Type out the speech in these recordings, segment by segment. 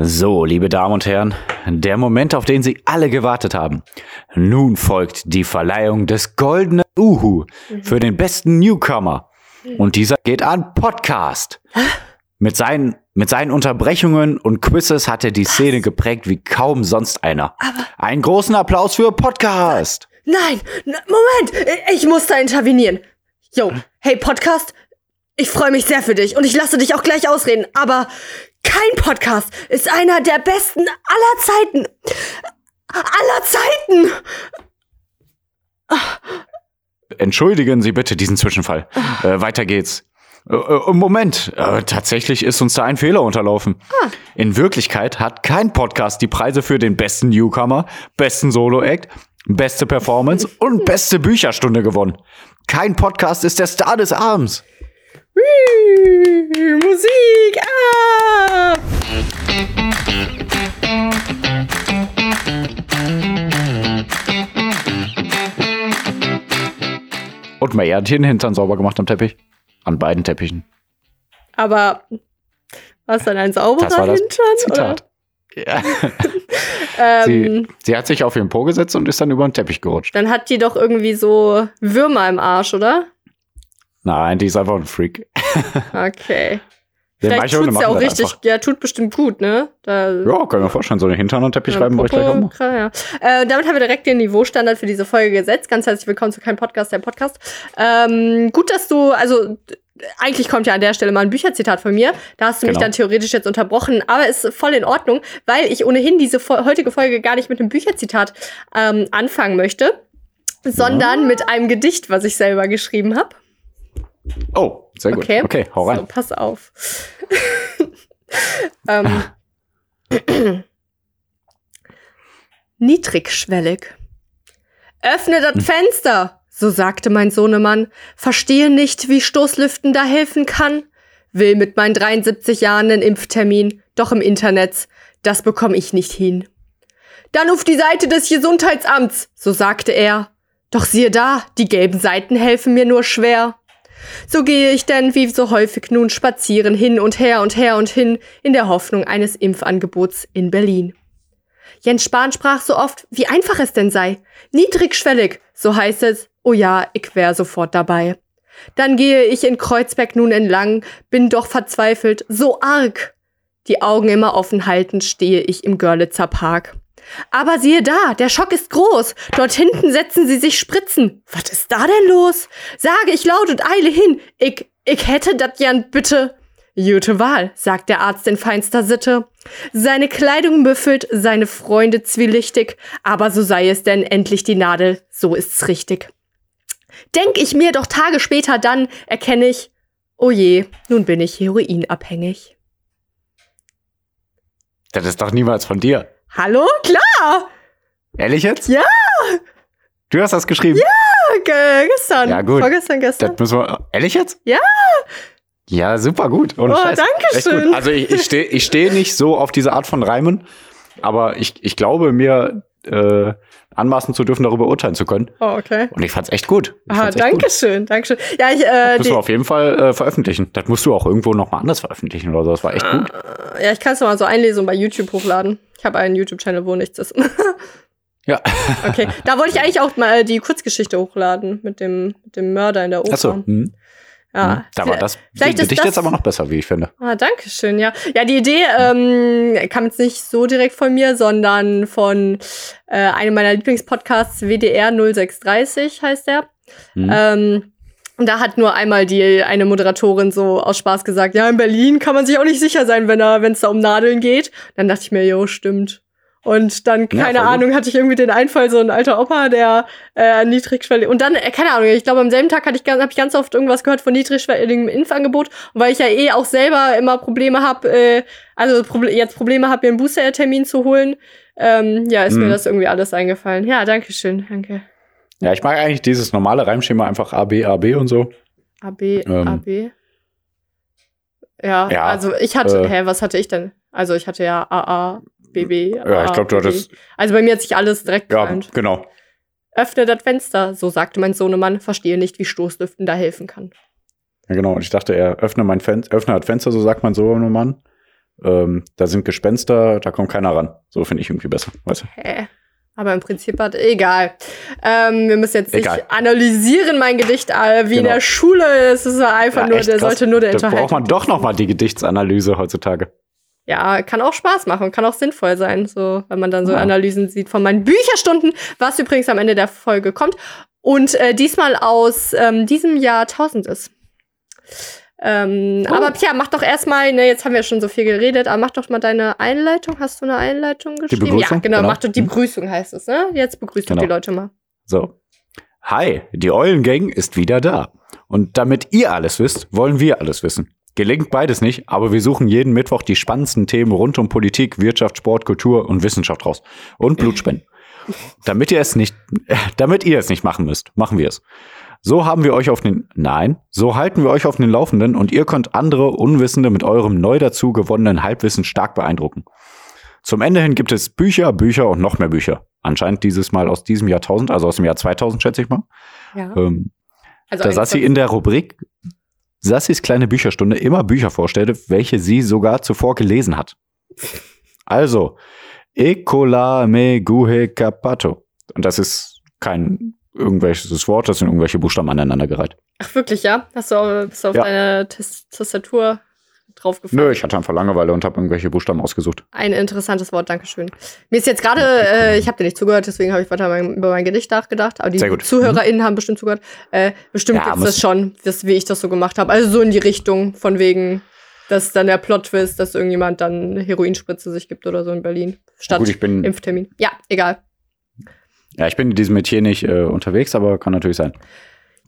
So, liebe Damen und Herren, der Moment, auf den Sie alle gewartet haben. Nun folgt die Verleihung des goldenen Uhu für den besten Newcomer. Und dieser geht an Podcast. Mit seinen, mit seinen Unterbrechungen und Quizzes hat er die Szene geprägt wie kaum sonst einer. Einen großen Applaus für Podcast. Nein, n- Moment, ich muss da intervenieren. Yo, hey Podcast, ich freue mich sehr für dich und ich lasse dich auch gleich ausreden, aber kein Podcast ist einer der besten aller Zeiten. Aller Zeiten. Entschuldigen Sie bitte diesen Zwischenfall. Äh, weiter geht's. Äh, äh, Moment, äh, tatsächlich ist uns da ein Fehler unterlaufen. In Wirklichkeit hat kein Podcast die Preise für den besten Newcomer, besten Solo-Act, beste Performance und beste Bücherstunde gewonnen. Kein Podcast ist der Star des Abends. Musik. Ah. Und May hat hier den Hintern sauber gemacht am Teppich. An beiden Teppichen. Aber was dann ein sauberer Das war das Hintern? Zitat. Ja. Oder? Sie, Ähm, sie hat sich auf ihren Po gesetzt und ist dann über den Teppich gerutscht. dann hat die doch irgendwie so Würmer im Arsch, oder? Nein, die ist einfach ein Freak. Okay. Ja, Vielleicht tut's ja auch richtig, einfach. ja, tut bestimmt gut, ne? Da, Ja, können wir vorstellen, so einen Hintern und Teppich Ja, reiben wir euch gleich auch mal. klar, ja. Äh, damit haben wir direkt den Niveaustandard für diese Folge gesetzt. Ganz herzlich willkommen zu kein Podcast, der Podcast. Ähm, gut, dass du, also eigentlich kommt ja an der Stelle mal ein Bücherzitat von mir. Da hast du mich Genau. dann theoretisch jetzt unterbrochen, aber ist voll in Ordnung, weil ich ohnehin diese heutige Folge gar nicht mit einem Bücherzitat ähm, anfangen möchte, sondern mit einem Gedicht, was ich selber geschrieben habe. Oh, sehr gut. Okay. Okay, hau rein. So, pass auf. ähm. Niedrigschwellig. Öffne das Fenster, so sagte mein Sohnemann. Verstehe nicht, wie Stoßlüften da helfen kann. Will mit meinen 73 Jahren einen Impftermin, doch im Internet, das bekomme ich nicht hin. Dann auf die Seite des Gesundheitsamts, so sagte er. Doch siehe da, die gelben Seiten helfen mir nur schwer. So gehe ich denn wie so häufig nun spazieren hin und her und her und hin in der Hoffnung eines Impfangebots in Berlin. Jens Spahn sprach so oft, wie einfach es denn sei. Niedrigschwellig, so heißt es. Oh ja, ich wär sofort dabei. Dann gehe ich in Kreuzberg nun entlang, bin doch verzweifelt, so arg. Die Augen immer offen haltend stehe ich im Görlitzer Park. Aber siehe da, der Schock ist groß. Dort hinten setzen sie sich Spritzen. Was ist da denn los? Sage ich laut und eile hin. Ich, ich hätte dat gern bitte. Jute Wahl, sagt der Arzt in feinster Sitte. Seine Kleidung müffelt, seine Freunde zwielichtig, aber so sei es denn endlich die Nadel, so ist's richtig. Denk ich mir doch Tage später dann, erkenne ich, oh je, nun bin ich heroinabhängig. Das ist doch niemals von dir. Hallo? Klar! Ehrlich jetzt? Ja. Du hast das geschrieben? Ge gestern. Ja, gut. Vorgestern, gestern. Das müssen wir. Ehrlich jetzt? Ja. Ja, super gut. Ohne Oh, Scheiß. danke schön. Also ich, ich stehe ich steh nicht so auf diese Art von Reimen, aber ich, ich glaube mir äh, anmaßen zu dürfen, darüber urteilen zu können. Oh, okay. Und ich fand's echt gut. Ich Ah, fand's echt danke gut. schön, danke schön. Ja, ich, äh, Müssen die, wir auf jeden Fall äh, veröffentlichen. Das musst du auch irgendwo noch mal anders veröffentlichen oder so. Das war echt gut. ja, ich kann es mal so einlesen und bei YouTube hochladen. Ich habe einen YouTube-Channel, wo nichts ist. Ja. okay, da wollte ich eigentlich auch mal die Kurzgeschichte hochladen mit dem, mit dem Mörder in der Oper. Achso. Hm. Ja, Da war das vielleicht ist Gedicht das- jetzt aber noch besser, wie ich finde. Ah, danke schön, ja. Ja, die Idee ähm, kam jetzt nicht so direkt von mir, sondern von äh, einem meiner Lieblingspodcasts, WDR 0630 heißt der. Hm. Ähm, und da hat nur einmal die eine Moderatorin so aus Spaß gesagt, ja, in Berlin kann man sich auch nicht sicher sein, wenn er, wenn es da um Nadeln geht. Dann dachte ich mir, jo, stimmt. Und dann, Ja, keine gut. Ahnung, hatte ich irgendwie den Einfall, so ein alter Opa, der äh, niedrigschwellig. Und dann, äh, keine Ahnung, ich glaube, am selben Tag hatte ich, ganz- hab ich ganz oft irgendwas gehört von niedrigschwelligem Impfangebot. Und weil ich ja eh auch selber immer Probleme habe, äh, also Proble jetzt Probleme habe, mir einen Booster-Termin zu holen, ähm, ja, ist mir Mhm. das irgendwie alles eingefallen. Ja, danke schön, danke. Ja, ich mag eigentlich dieses normale Reimschema einfach A, B, A, B und so. AB, Ähm. AB. Ja, Ja, also ich hatte, äh, hä, was hatte ich denn? Also ich hatte ja AA, BB. Ja, ich glaube, du hattest. Also bei mir hat sich alles direkt Ja, genau. Öffne das Fenster, so sagte mein Sohnemann, verstehe nicht, wie Stoßlüften da helfen kann. Ja, genau. Und ich dachte, er öffne mein Fenster, öffne das Fenster, so sagt man so, ein Mann. ähm, da sind Gespenster, da kommt keiner ran. So finde ich irgendwie besser. Weißt du? Hä? Aber im Prinzip hat, egal. Ähm, wir müssen jetzt nicht Egal. analysieren, mein Gedicht, äh, wie in Genau. der Schule. Es ist einfach Ja, nur, der krass. sollte nur der Da braucht man doch noch mal die Gedichtsanalyse heutzutage. Ja, kann auch Spaß machen, kann auch sinnvoll sein, so, wenn man dann so Ja. Analysen sieht von meinen Bücherstunden, was übrigens am Ende der Folge kommt. Und äh, diesmal aus ähm, diesem Jahr 1000 ist. Ähm, Oh. Aber Pia, mach doch erstmal, ne, jetzt haben wir schon so viel geredet, aber mach doch mal deine Einleitung. Hast du eine Einleitung geschrieben? Begrüßung? Ja, genau, Genau. mach doch die Mhm. Begrüßung heißt es, ne? Jetzt begrüßt doch Genau. die Leute mal. So. Hi, die Eulengang ist wieder da. Und damit ihr alles wisst, wollen wir alles wissen. Gelingt beides nicht, aber wir suchen jeden Mittwoch die spannendsten Themen rund um Politik, Wirtschaft, Sport, Kultur und Wissenschaft raus. Und Blutspenden. damit ihr es nicht, äh, damit ihr es nicht machen müsst, machen wir es. So haben wir euch auf den, nein, so halten wir euch auf den Laufenden und ihr könnt andere Unwissende mit eurem neu dazu gewonnenen Halbwissen stark beeindrucken. Zum Ende hin gibt es Bücher, Bücher und noch mehr Bücher. Anscheinend dieses Mal aus diesem Jahrtausend, also aus dem Jahr 2000, schätze ich mal. Ja. Ähm, Also da Sassi in der Rubrik Sassis kleine Bücherstunde immer Bücher vorstellte, welche sie sogar zuvor gelesen hat. Also, Ecola me guhe capato. Und das ist kein irgendwelches Wort, das sind irgendwelche Buchstaben aneinandergereiht. Ach, wirklich, ja? Hast du auf, bist du auf Ja. deine Tas- Tastatur draufgefallen? Nö, ich hatte einfach Langeweile und habe irgendwelche Buchstaben ausgesucht. Ein interessantes Wort, Dankeschön. Mir ist jetzt gerade, äh, ich habe dir nicht zugehört, deswegen habe ich weiter mein, über mein Gedicht nachgedacht. Aber die. ZuhörerInnen haben bestimmt zugehört. Äh, bestimmt Ja, muss- das schon, das, wie ich das so gemacht habe. Also so in die Richtung, von wegen, dass dann der Plot-Twist, dass irgendjemand dann eine Heroinspritze sich gibt oder so in Berlin. Statt Gut, ich bin, Impftermin. Ja, egal. ja, ich bin in diesem Metier nicht äh, unterwegs, aber kann natürlich sein.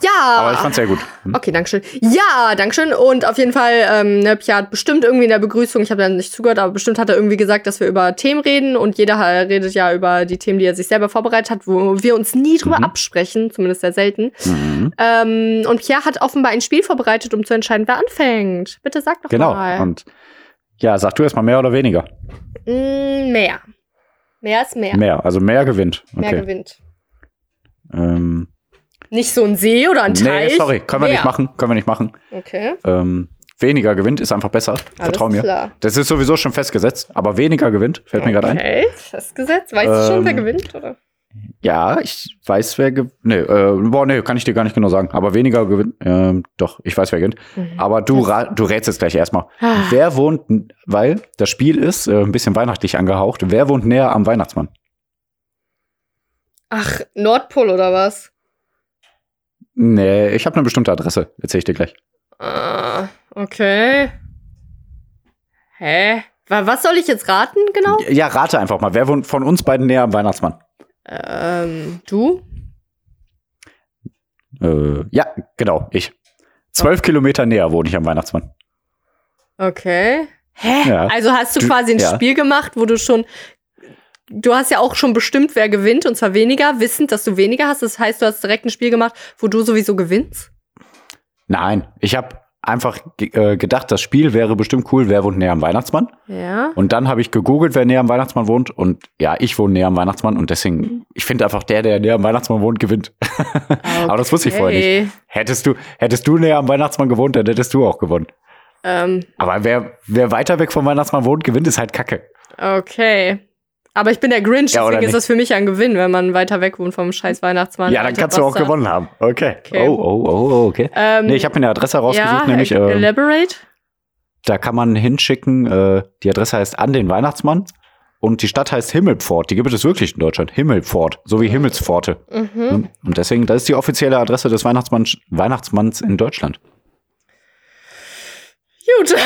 Ja! Aber ich fand's sehr gut. Hm? Okay, Dankeschön. Ja, Dankeschön. Und auf jeden Fall, ähm, ne, Pia hat bestimmt irgendwie in der Begrüßung, ich habe dann nicht zugehört, aber bestimmt hat er irgendwie gesagt, dass wir über Themen reden und jeder redet ja über die Themen, die er sich selber vorbereitet hat, wo wir uns nie drüber Mhm. absprechen, zumindest sehr selten. Mhm. Ähm, und Pia hat offenbar ein Spiel vorbereitet, um zu entscheiden, wer anfängt. Bitte sag doch Genau. mal. Und ja, sag du erstmal mehr oder weniger. Mm, mehr. Mehr ist mehr. Mehr, also mehr gewinnt. Mehr Okay. gewinnt. Ähm, Nicht so ein See oder ein Teich. nee, sorry, können wir mehr. nicht machen. Können wir nicht machen. Okay. Ähm, weniger gewinnt ist einfach besser. Alles Vertrau mir. klar. Das ist sowieso schon festgesetzt, aber weniger gewinnt, fällt mir gerade ein. Okay, festgesetzt. Weißt du schon, wer Ähm, gewinnt, oder? Ja, ich weiß, wer gewinnt. Nee, äh, boah, nee, kann ich dir gar nicht genau sagen. Aber weniger gewinnt. Ähm, doch, ich weiß, wer gewinnt. Mhm. Aber du, du rätst jetzt gleich erstmal. Ah. Wer wohnt, weil das Spiel ist äh, ein bisschen weihnachtlich angehaucht, wer wohnt näher am Weihnachtsmann? Ach, Nordpol oder was? Nee, ich habe eine bestimmte Adresse. Erzähl ich dir gleich. Ah, okay. Hä? Wa- Was soll ich jetzt raten, genau? Ja, rate einfach mal. Wer wohnt von uns beiden näher am Weihnachtsmann? Ähm, du? Äh, ja, genau, ich. Zwölf Kilometer näher wohne ich am Weihnachtsmann. Okay. Hä? Ja. Also hast du Du- quasi ein ja. Spiel gemacht, wo du schon. Du hast ja auch schon bestimmt, wer gewinnt, und zwar weniger, wissend, dass du weniger hast. Das heißt, du hast direkt ein Spiel gemacht, wo du sowieso gewinnst? Nein, ich habe einfach äh, gedacht, das Spiel wäre bestimmt cool, wer wohnt näher am Weihnachtsmann. Ja. Und dann habe ich gegoogelt, wer näher am Weihnachtsmann wohnt. Und ja, ich wohne näher am Weihnachtsmann. Und deswegen, ich finde einfach, der, der näher am Weihnachtsmann wohnt, gewinnt. Aber das wusste ich vorher nicht. Okay. Hättest du, hättest du näher am Weihnachtsmann gewohnt, dann hättest du auch gewonnen. Ähm, Aber wer, wer weiter weg vom Weihnachtsmann wohnt, gewinnt, ist halt Kacke. okay. Aber ich bin der Grinch, Ja, deswegen ist das für mich ein Gewinn, wenn man weiter weg wohnt vom scheiß Weihnachtsmann. ja, dann kannst du auch Bastard. gewonnen haben. Okay. Okay. Oh, oh, oh, oh, okay. Ähm, Nee, ich habe mir eine Adresse rausgesucht, ja, nämlich, äh, äh, elaborate. da kann man hinschicken, äh, die Adresse heißt an den Weihnachtsmann und die Stadt heißt Himmelpfort. Die gibt es wirklich in Deutschland. Himmelpfort, so wie Himmelspforte. Mhm. Und deswegen, das ist die offizielle Adresse des Weihnachtsmanns, Weihnachtsmanns in Deutschland. Gut.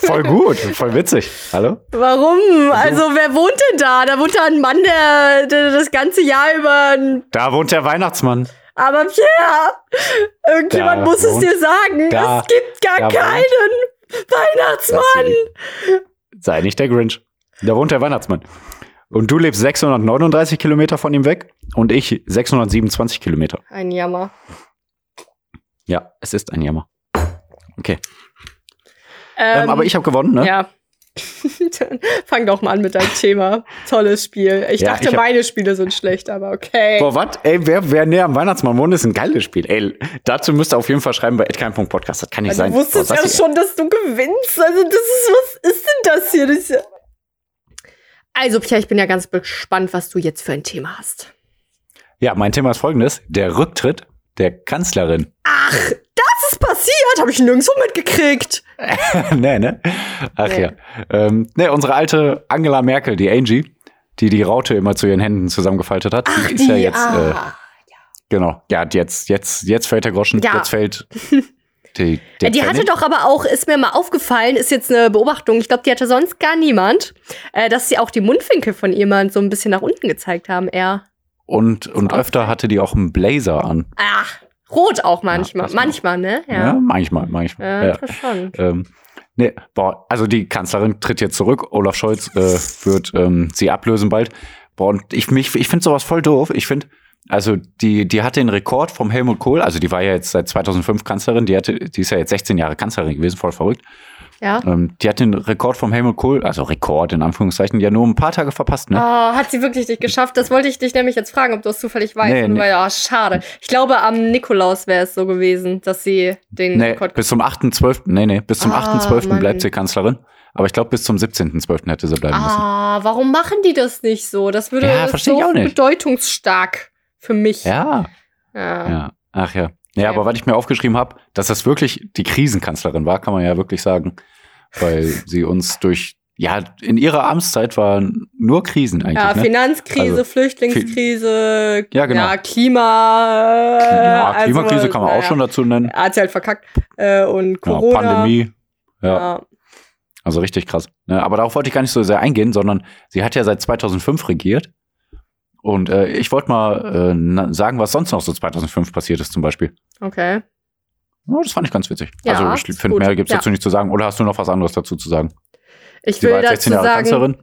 Voll gut, voll witzig. Hallo? Warum? Also, wer wohnt denn da? Da wohnt da ein Mann, der, der das ganze Jahr über. Da wohnt der Weihnachtsmann. Aber Pierre, irgendjemand Da muss es wohnt- dir sagen. da- es gibt gar wohnt- keinen Weihnachtsmann. Sei nicht der Grinch. Da wohnt der Weihnachtsmann. Und du lebst 639 Kilometer von ihm weg und ich 627 Kilometer. Ein Jammer. Ja, es ist ein Jammer. Okay. Ähm, Ähm, aber ich habe gewonnen, ne? Ja. Dann fang doch mal an mit deinem Thema. Tolles Spiel. Ich Ja, dachte, ich meine Spiele sind schlecht, aber okay. Boah, was? Ey, wer, wer näher am Weihnachtsmann wohnt, ist ein geiles Spiel. Ey, dazu müsst ihr auf jeden Fall schreiben bei edkein.podcast. Das kann nicht sein. du wusstest Boah, ja schon, dass du gewinnst. Also, das ist, was ist denn das hier? Das hier? Also, Pierre, ich bin ja ganz gespannt, was du jetzt für ein Thema hast. Ja, mein Thema ist folgendes: Der Rücktritt der Kanzlerin. Ach, das ist passiert, habe ich nirgendwo mitgekriegt. nee, ne? Ach Nee. ja. Ähm, ne, unsere alte Angela Merkel, die Angie, die die Raute immer zu ihren Händen zusammengefaltet hat, die ist ja jetzt, äh, ah. genau, ja, jetzt, jetzt, jetzt fällt der Groschen, Ja. jetzt fällt die, der Ja, die hatte doch aber auch, ist mir mal aufgefallen, ist jetzt eine Beobachtung, ich glaube, die hatte sonst gar niemand, äh, dass sie auch die Mundwinkel von mal so ein bisschen nach unten gezeigt haben, eher. Und, und öfter hatte die auch einen Blazer an. Ach, rot auch manchmal. war- manchmal, ne? Ja, Ja. manchmal, manchmal. Ja, Ja. interessant. Ähm, nee, boah, also die Kanzlerin tritt jetzt zurück. Olaf Scholz äh, wird ähm, sie ablösen bald. Boah, und ich, mich, ich finde sowas voll doof. Ich finde, also die, die hat den Rekord vom Helmut Kohl, also die war ja jetzt seit 2005 Kanzlerin, die, hatte, die ist ja jetzt 16 Jahre Kanzlerin gewesen, voll verrückt. Ja. Ähm, die hat den Rekord vom Helmut Kohl, also Rekord in Anführungszeichen, ja nur ein paar Tage verpasst, Oh, ne? hat sie wirklich nicht geschafft? Das wollte ich dich nämlich jetzt fragen, ob du es zufällig weißt. Nee, Und nee. oh, schade. Ich glaube, am Nikolaus wäre es so gewesen, dass sie den Nee, Rekord bis zum 8.12., nee, nee, bis zum Ah, 8.12. Mann. bleibt sie Kanzlerin. Aber ich glaube, bis zum 17.12. hätte sie bleiben müssen. Ah, warum machen die das nicht so? Das würde Ja, so bedeutungsstark für mich. Ja, Ja. Ja, ach ja. Ja, Ja. aber was ich mir aufgeschrieben habe, dass das wirklich die Krisenkanzlerin war, kann man ja wirklich sagen. Weil sie uns durch, ja, in ihrer Amtszeit waren nur Krisen eigentlich. Ja, ne? Finanzkrise, Also, Flüchtlingskrise, Ja, genau. ja, Klima. ja, also, Klimakrise kann man naja, auch schon dazu nennen. Hat sie halt verkackt. Äh, und Ja, Corona. Pandemie. Ja, Ja. also richtig krass. Ne? Aber darauf wollte ich gar nicht so sehr eingehen, sondern sie hat ja seit 2005 regiert. Und äh, ich wollte mal äh, sagen, was sonst noch so 2005 passiert ist zum Beispiel. Okay. Ja, das fand ich ganz witzig. Ja, also ich finde, mehr gibt's Ja. dazu nicht zu sagen. Oder hast du noch was anderes dazu zu sagen? Ich Sie will war dazu 16 Jahre sagen, Kanzlerin.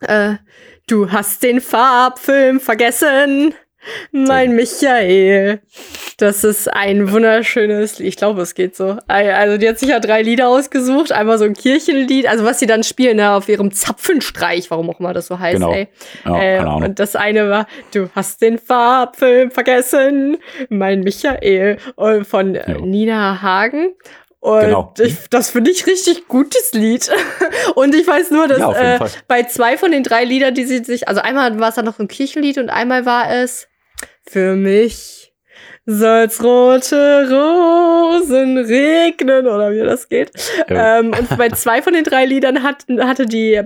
äh, du hast den Farbfilm vergessen. Mein Michael. Das ist ein wunderschönes Lied. Ich glaube, es geht so. Also, die hat sich ja drei Lieder ausgesucht. Einmal so ein Kirchenlied, also was sie dann spielen, ne, auf ihrem Zapfenstreich, warum auch immer das so heißt, Genau. ey. Ja, Äh, und das eine war, du hast den Farbfilm vergessen, mein Michael, und von äh, Ja. Nina Hagen. Und Genau. ich, das finde ich richtig gutes Lied. und ich weiß nur, dass Ja, äh, bei zwei von den drei Liedern, die sie sich, also einmal war es dann noch ein Kirchenlied und einmal war es für mich soll's rote Rosen regnen oder wie das geht. Ja. Ähm, und bei zwei von den drei Liedern hat, hatte die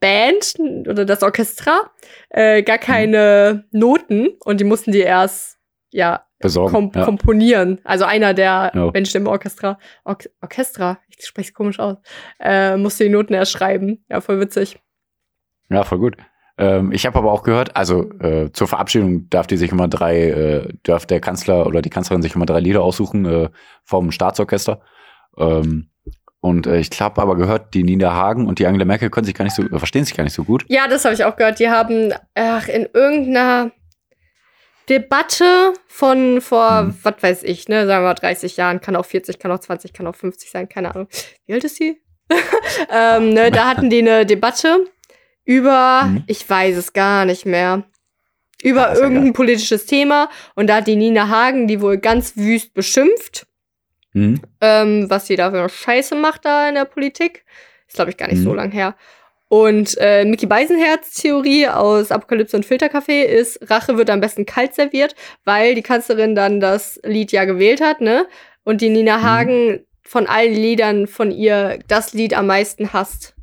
Band oder das Orchestra äh, gar keine Noten und die mussten die erst ja, Besorgen. kom ja. komponieren. Also einer der Ja. Menschen im Orchestra, Or Orchestra, ich spreche es komisch aus, äh, musste die Noten erst schreiben. Ja, voll witzig. ja, voll gut. Ähm, ich habe aber auch gehört, also äh, zur Verabschiedung darf die sich immer drei, äh, darf der Kanzler oder die Kanzlerin sich immer drei Lieder aussuchen äh, vom Staatsorchester. Ähm, und äh, ich habe aber gehört, die Nina Hagen und die Angela Merkel können sich gar nicht so, äh, verstehen sich gar nicht so gut. Ja, das habe ich auch gehört. Die haben ach, in irgendeiner Debatte von vor, Mhm. was weiß ich, ne, sagen wir mal 30 Jahren, kann auch 40, kann auch 20, kann auch 50 sein, keine Ahnung. Wie alt ist sie? ähm, ne, da hatten die eine Debatte über, Mhm. ich weiß es gar nicht mehr, über ja irgendein politisches Thema und da hat die Nina Hagen die wohl ganz wüst beschimpft, Mhm. ähm, was sie da für eine Scheiße macht da in der Politik. Ist, glaube ich, gar nicht Mhm. so lang her. Und äh, Mickey Beisenherz Theorie aus Apokalypse und Filterkaffee ist, Rache wird am besten kalt serviert, weil die Kanzlerin dann das Lied ja gewählt hat, ne? Und die Nina Mhm. Hagen von allen Liedern von ihr das Lied am meisten hasst.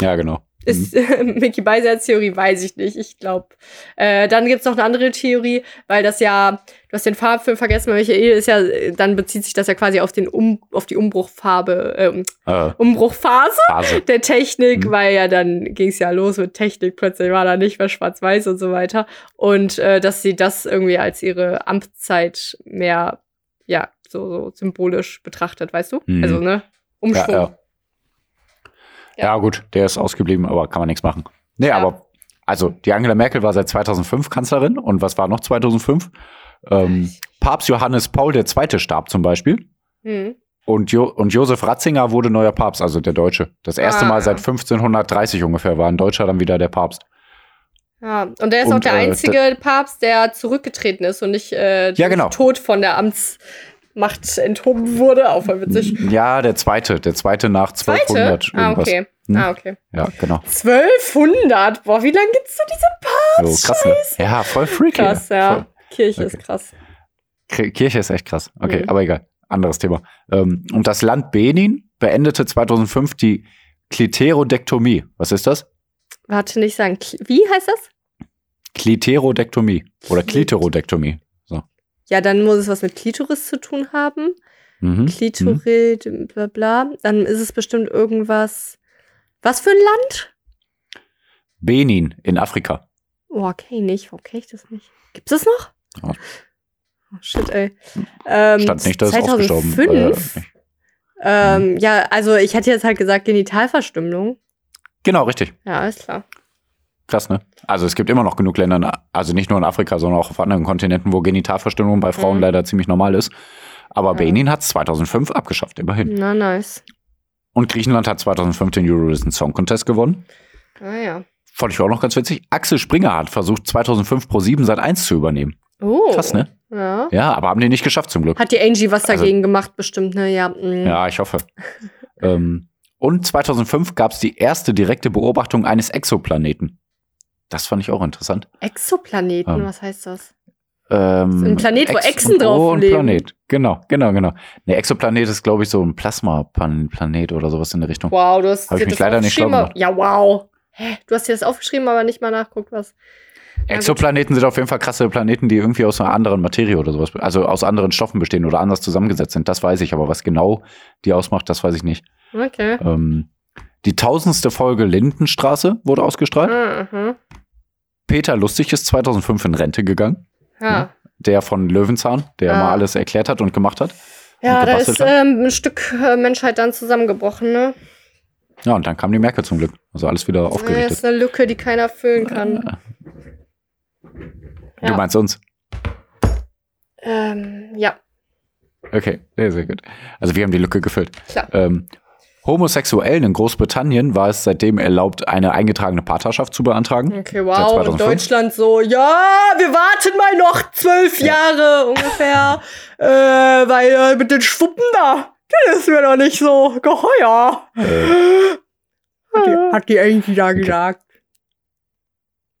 Ja, genau. Ist Mickey Beisenherz Theorie, weiß ich nicht. Ich glaube. Äh, dann gibt's noch eine andere Theorie, weil das ja, du hast den Farbfilm vergessen, Michael ist ja, dann bezieht sich das ja quasi auf den um, auf die Umbruchfarbe, ähm, Äh, Umbruchphase Phase. der Technik, Mhm. weil ja dann ging es ja los mit Technik, plötzlich war da nicht mehr schwarz-weiß und so weiter. Und äh, dass sie das irgendwie als ihre Amtszeit mehr, ja, so, so symbolisch betrachtet, weißt du? Mhm. Also, ne? Umschwung. Ja, ja. Ja. Ja, gut, der ist ausgeblieben, aber kann man nichts machen. Nee, Ja. aber also die Angela Merkel war seit 2005 Kanzlerin und was war noch 2005? Ähm, Papst Johannes Paul II. starb zum Beispiel Hm. und, jo und Josef Ratzinger wurde neuer Papst, also der Deutsche. Das erste Ah. Mal seit 1530 ungefähr war ein Deutscher dann wieder der Papst. Ja, und der ist auch Und, der äh, einzige Papst, der zurückgetreten ist und nicht äh, Ja, genau. tot von der Amtsmacht enthoben wurde. Auch voll witzig. Ja, der zweite, der zweite nach 1200 Zweite? Ah, okay. Hm? Ah, okay. Ja, genau. 1200? Boah, wie lange gibt's so diese Parts? So, krass, ne? Ja, voll freaky. Krass, ja. Voll. Kirche Okay. ist krass. Kirche ist echt krass. Okay, Mhm. aber egal. Anderes Thema. Ähm, und das Land Benin beendete 2005 die Kliterodektomie. Was ist das? Warte, nicht sagen. Wie heißt das? Kliterodektomie oder Klit- Kliterodektomie. Ja, dann muss es was mit Klitoris zu tun haben. Mhm. Mhm. Klitorid, bla bla. Dann ist es bestimmt irgendwas. Was für ein Land? Benin in Afrika. Oh, okay, nicht. Warum kenne ich das nicht? Gibt's das noch? Ja. Oh, shit, ey. Ähm, Stand nicht, dass es ausgestorben 2005? äh, Ähm, ja, also ich hätte jetzt halt gesagt Genitalverstümmelung. Genau, richtig. Ja, ist klar. Krass, ne? Also es gibt immer noch genug Länder, also nicht nur in Afrika, sondern auch auf anderen Kontinenten, wo Genitalverstümmelung bei Frauen Mhm. leider ziemlich normal ist. Aber Ja. Benin hat es 2005 abgeschafft, immerhin. Na, nice. Und Griechenland hat 2005 den Eurovision Song Contest gewonnen. Ah ja. Fand ich auch noch ganz witzig. Axel Springer hat versucht, 2005 Pro 7 Sat 1 zu übernehmen. Oh. Krass, ne? Ja. Ja, aber haben die nicht geschafft zum Glück. Hat die Angie was Also- dagegen gemacht, bestimmt, ne? Ja. mm. Ja, ich hoffe. ähm, und 2005 gab es die erste direkte Beobachtung eines Exoplaneten. Das fand ich auch interessant. Exoplaneten, Ähm, was heißt das? Ähm, ein Planet, wo Ex- Echsen drauf oh, ein leben. Planet. Genau, genau, genau. Ne, Exoplanet ist, glaube ich, so ein Plasma-Planet oder sowas in der Richtung. Wow, du hast Hab ich dir mich das leider nicht schlau gemacht. Ja, wow. Hä? Du hast dir das aufgeschrieben, aber nicht mal nachguckt, was. Exoplaneten sind auf jeden Fall krasse Planeten, die irgendwie aus einer anderen Materie oder sowas, also aus anderen Stoffen bestehen oder anders zusammengesetzt sind. Das weiß ich, aber was genau die ausmacht, das weiß ich nicht. Okay. Ähm, die tausendste Folge Lindenstraße wurde ausgestrahlt. Ah, aha. Peter Lustig ist 2005 in Rente gegangen. Ja. Der von Löwenzahn, der Ah. mal alles erklärt hat und gemacht hat. Ja, da ist ähm, ein Stück äh, Menschheit dann zusammengebrochen, ne? Ja, und dann kam die Merkel zum Glück. Also alles wieder Das aufgerichtet. ist eine Lücke, die keiner füllen kann. Du Ja. meinst uns? Ähm, ja, Okay, sehr, sehr gut. Also wir haben die Lücke gefüllt. klar. Ähm, Homosexuellen in Großbritannien war es seitdem erlaubt, eine eingetragene Partnerschaft zu beantragen. Okay, wow. In 2005? Deutschland so, ja, wir warten mal noch zwölf Ja. Jahre ungefähr, äh, weil äh, mit den Schwuppen da, das ist mir doch nicht so geheuer. Äh, Hat die, hat die Angie da Okay. gesagt.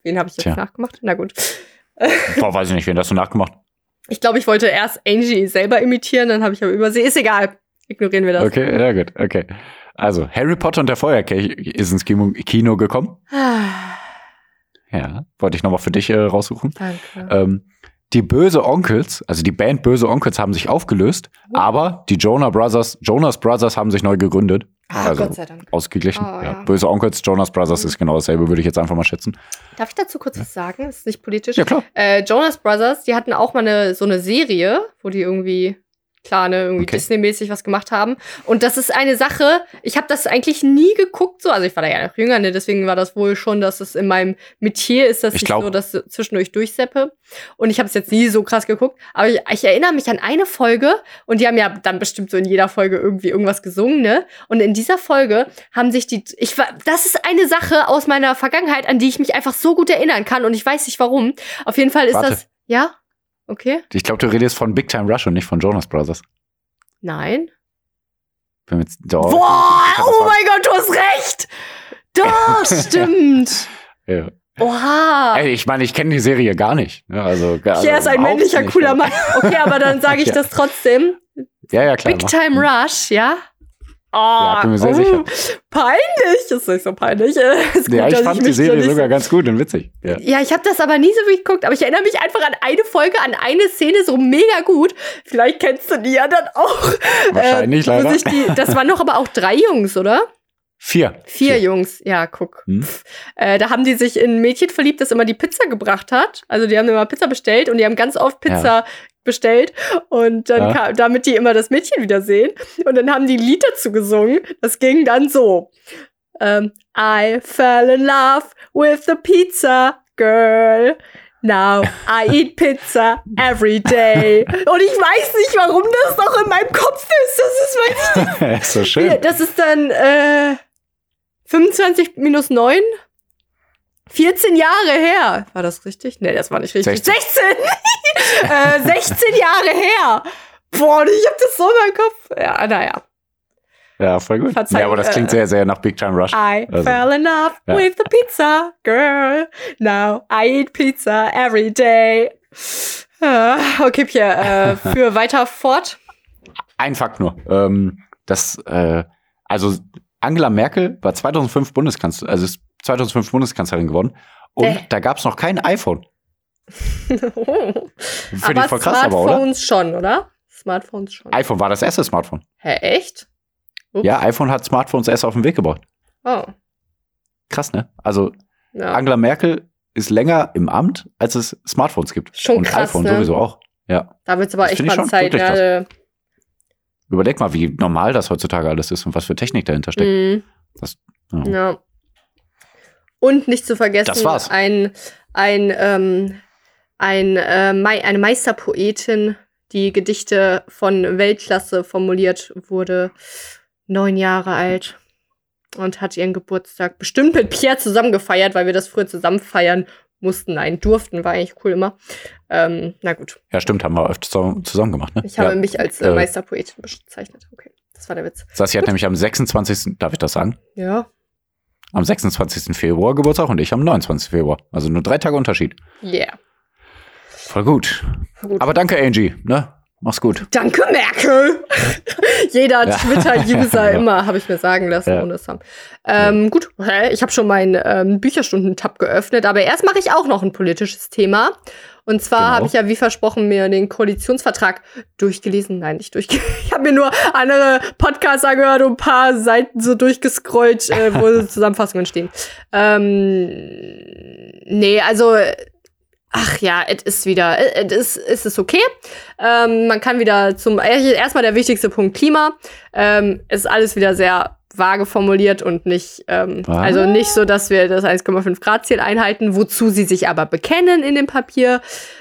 Wen habe ich jetzt Tja. nachgemacht? Na gut. boah, weiß ich nicht, wen hast du nachgemacht? Ich glaube, ich wollte erst Angie selber imitieren, dann habe ich aber übersehen. Ist egal. Ignorieren wir das. Okay, ja gut, okay. Also, Harry Potter und der Feuerkelch ist ins Kino, gekommen. Ah, Ja, wollte ich nochmal für dich äh, raussuchen. Danke. Ähm, die Böse Onkels, also die Band Böse Onkels haben sich aufgelöst, Oh. aber die Jonah Brothers, Jonas Brothers haben sich neu gegründet. Ah, also Gott sei Dank. ausgeglichen. Oh, ja. ja. Böse Onkels, Jonas Brothers ist genau dasselbe, würde ich jetzt einfach mal schätzen. Darf ich dazu kurz was sagen? Das ist nicht politisch. Ja, klar. Äh, Jonas Brothers, die hatten auch mal eine, so eine Serie, wo die irgendwie, klar, ne, irgendwie Okay. Disney-mäßig was gemacht haben. Und das ist eine Sache, ich habe das eigentlich nie geguckt, so, also ich war da ja noch jünger, ne, deswegen war das wohl schon, dass es in meinem Metier ist, dass Ich ich, so das zwischendurch durchseppe. Und ich habe es jetzt nie so krass geguckt, aber ich, ich erinnere mich an eine Folge und die haben ja dann bestimmt so in jeder Folge irgendwie irgendwas gesungen, ne? Und in dieser Folge haben sich die, ich war, das ist eine Sache aus meiner Vergangenheit, an die ich mich einfach so gut erinnern kann und ich weiß nicht warum. Auf jeden Fall ist Warte. das, ja? Okay? Ich glaube, du redest von Big Time Rush und nicht von Jonas Brothers. Nein? Bin jetzt, doch, Boah, oh mein Gott, du hast recht! Das stimmt! Ja. Oha! Ey, ich meine, ich kenne die Serie gar nicht. Ja, also, gar- Hier ist also ein männlicher, nicht, cooler Mann. Okay, aber dann sage ich Ja. das trotzdem. Ja, ja, klar. Big. Time Rush, ja? Oh, Ja, bin mir sehr oh, sicher. Peinlich, das ist nicht so peinlich. äh, Ist Ja, gut, ich dass fand die mich da Serie nicht so- sogar ganz gut und witzig. Ja. Ja, ich habe das aber nie so wirklich geguckt, aber ich erinnere mich einfach an eine Folge, an eine Szene so mega gut. Vielleicht kennst du die ja dann auch. Wahrscheinlich, wo leider. Die, das waren doch aber auch drei Jungs, oder? Vier. Vier, Jungs. Ja, guck. Hm? Äh, da haben die sich in ein Mädchen verliebt, das immer die Pizza gebracht hat. Also die haben immer Pizza bestellt und die haben ganz oft Pizza bestellt und dann Ja. kam, damit die immer das Mädchen wiedersehen. Und dann haben die ein Lied dazu gesungen. Das ging dann so. Ähm, I fell in love with the pizza girl. Now I eat pizza every day. Und ich weiß nicht, warum das noch in meinem Kopf ist. Das ist, weiß ich ist so schön. Das ist dann äh, 25 minus 9. 14 Jahre her. War das richtig? Nee, das war nicht richtig. 16. 16! äh, 16 Jahre her. Boah, ich hab das so in meinem Kopf. Ja, naja. Ja, voll gut. Verzeihung, ja, aber das klingt äh, sehr, sehr nach Big Time Rush. I Also, fell in love ja. with the pizza girl. Now I eat pizza every day. Ah, okay, Pierre, äh, für weiter fort. Ein Fakt nur. Ähm, das, äh, also Angela Merkel war 2005 Bundeskanzlerin, also ist 2005 Bundeskanzlerin geworden. Und Äh. da gab es noch kein iPhone. Finde aber ich voll krass, aber oder? Smartphones schon, oder? Smartphones schon. iPhone war das erste Smartphone. Hä, echt? Ups. Ja, iPhone hat Smartphones erst auf den Weg gebracht. Oh. Krass, ne? Also Ja. Angela Merkel ist länger im Amt, als es Smartphones gibt. Schon Und krass, iPhone ne? sowieso auch. Ja. Da wird's aber Das echt mal Zeit. wirklich Ne? Überleg mal, wie normal das heutzutage alles ist und was für Technik dahinter steckt. Mhm. Das- ja. ja. Und nicht zu vergessen, Das war's. ein, ein, ähm, ein, äh, Mei eine Meisterpoetin, die Gedichte von Weltklasse formuliert wurde, neun Jahre alt und hat ihren Geburtstag bestimmt mit Pierre zusammen gefeiert, weil wir das früher zusammen feiern mussten. Nein, durften, war eigentlich cool immer. Ähm, na gut, Ja, stimmt, haben wir öfter zusammen- zusammen gemacht, ne? ich habe ja. mich als äh, Äh. Meisterpoetin bezeichnet. Okay, das war der Witz. Sassi hat nämlich am 26. Darf ich das sagen? Ja, Am 26. Februar Geburtstag und ich am 29. Februar. Also nur drei Tage Unterschied. yeah. Voll gut. Gut. Aber danke, Angie. Ne? Mach's gut. Danke, Merkel! Jeder Ja. Twitter-User Ja. immer, habe ich mir sagen lassen, Ja. ohne Sam. Ähm, Gut, hä, ich habe schon meinen ähm, Bücherstunden-Tab geöffnet, aber erst mache ich auch noch ein politisches Thema. Und zwar Genau. habe ich ja, wie versprochen, mir den Koalitionsvertrag durchgelesen. Nein, nicht durchgelesen. Ich habe mir nur andere Podcasts angehört und ein paar Seiten so durchgescrollt, äh, wo Zusammenfassungen stehen. Ähm, nee, also Ach ja, es ist wieder, es ist, es ist okay. Ähm, man kann wieder zum, erstmal der wichtigste Punkt Klima. Ähm, ist alles wieder sehr vage formuliert und nicht, ähm, also nicht so, dass wir das 1,5 Grad Ziel einhalten, wozu sie sich aber bekennen in dem Papier.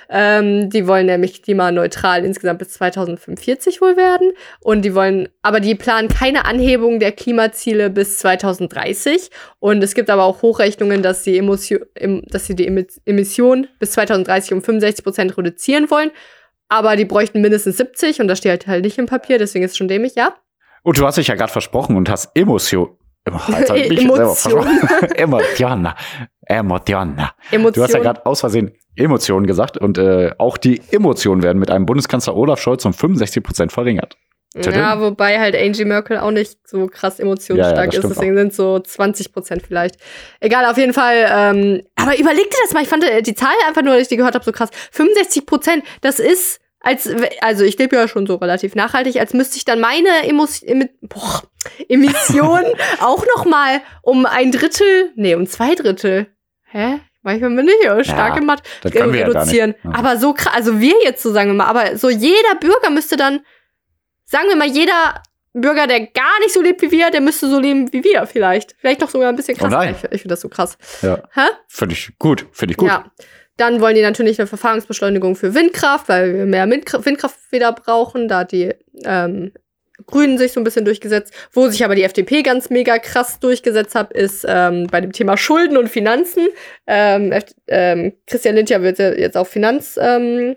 Ähm, die wollen nämlich klimaneutral insgesamt bis 2045 wohl werden. Und die wollen, aber die planen keine Anhebung der Klimaziele bis 2030. Und es gibt aber auch Hochrechnungen, dass sie, Emotio em dass sie die Emi- Emissionen bis 2030 um 65 Prozent reduzieren wollen. Aber die bräuchten mindestens 70 und das steht halt, halt nicht im Papier, deswegen ist es schon dämlich, ja? Und du hast dich ja gerade versprochen und hast Emotion. Oh, Emotion. selber versprochen. Emotiona. Emotiona. Emotionen. Du hast ja gerade aus Versehen Emotionen gesagt und äh, auch die Emotionen werden mit einem Bundeskanzler Olaf Scholz um 65 Prozent verringert. Ja, wobei halt Angie Merkel auch nicht so krass emotionsstark Ja, ja, ist, deswegen sind so 20 Prozent vielleicht. Egal, auf jeden Fall. Ähm, aber überleg dir das mal, ich fand äh, die Zahl einfach nur, als ich die gehört habe, so krass. 65 Prozent, das ist, als, also ich lebe ja schon so relativ nachhaltig, als müsste ich dann meine Emos Emi boah, Emissionen auch noch mal um ein Drittel, nee, um zwei Drittel. Hä? Manchmal bin ich ja stark Ja, im Mathe Das können wir ja reduzieren. nicht. Ja. Aber so krass, also wir jetzt so sagen wir mal, aber so jeder Bürger müsste dann, sagen wir mal, jeder Bürger, der gar nicht so lebt wie wir, der müsste so leben wie wir vielleicht. Vielleicht noch sogar ein bisschen Oh krass. nein. ich ich finde das so krass. Ja. Finde ich gut. Finde ich gut. Ja. Dann wollen die natürlich eine Verfahrensbeschleunigung für Windkraft, weil wir mehr Windkraft, wieder brauchen. Da die ähm, Grünen sich so ein bisschen durchgesetzt. Wo sich aber die FDP ganz mega krass durchgesetzt hat, ist ähm, bei dem Thema Schulden und Finanzen. Ähm, ähm, Christian Lindner wird jetzt auch Finanz, ähm,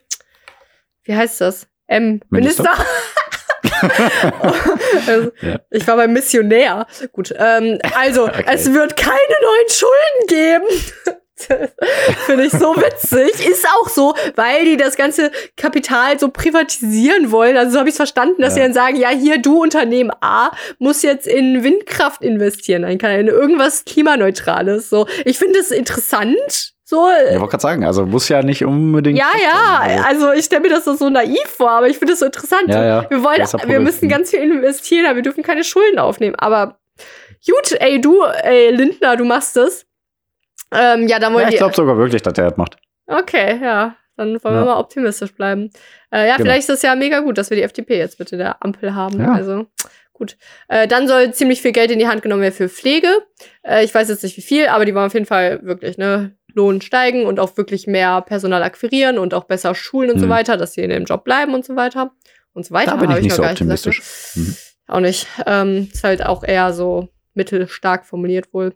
wie heißt das? M. Minister? Minister. also, Ja. Ich war beim Missionär. Gut. Ähm, also, Okay. es wird keine neuen Schulden geben. Finde ich so witzig. Ist auch so, weil die das ganze Kapital so privatisieren wollen. Also so habe ich es verstanden, dass Ja. sie dann sagen, ja, hier, du Unternehmen A muss jetzt in Windkraft investieren. Er in irgendwas Klimaneutrales. So, ich finde es interessant. So, Ich wollte gerade sagen, also muss ja nicht unbedingt. ja, ja. Also, also ich stelle mir das so, so naiv vor, aber ich finde es so interessant. Ja, ja. Wir wollen, wir müssen ganz viel investieren, aber wir dürfen keine Schulden aufnehmen. Aber gut, ey, du, ey, Lindner, du machst es. Ähm, ja, dann wollen ja, ich glaube sogar wirklich, dass der das macht. Okay, ja. Dann wollen wir Ja. mal optimistisch bleiben. Äh, ja, Genau. vielleicht ist es ja mega gut, dass wir die FDP jetzt bitte der Ampel haben. Ja. Also gut. Äh, dann soll ziemlich viel Geld in die Hand genommen werden für Pflege. Äh, ich weiß jetzt nicht wie viel, aber die wollen auf jeden Fall wirklich, ne, Lohn steigen und auch wirklich mehr Personal akquirieren und auch besser schulen und so Hm. weiter, dass sie in dem Job bleiben und so weiter. Und so weiter. Da bin ich nicht noch so gar gesagt, optimistisch. ne? Mhm. Auch nicht. Ähm, ist halt auch eher so mittelstark formuliert wohl.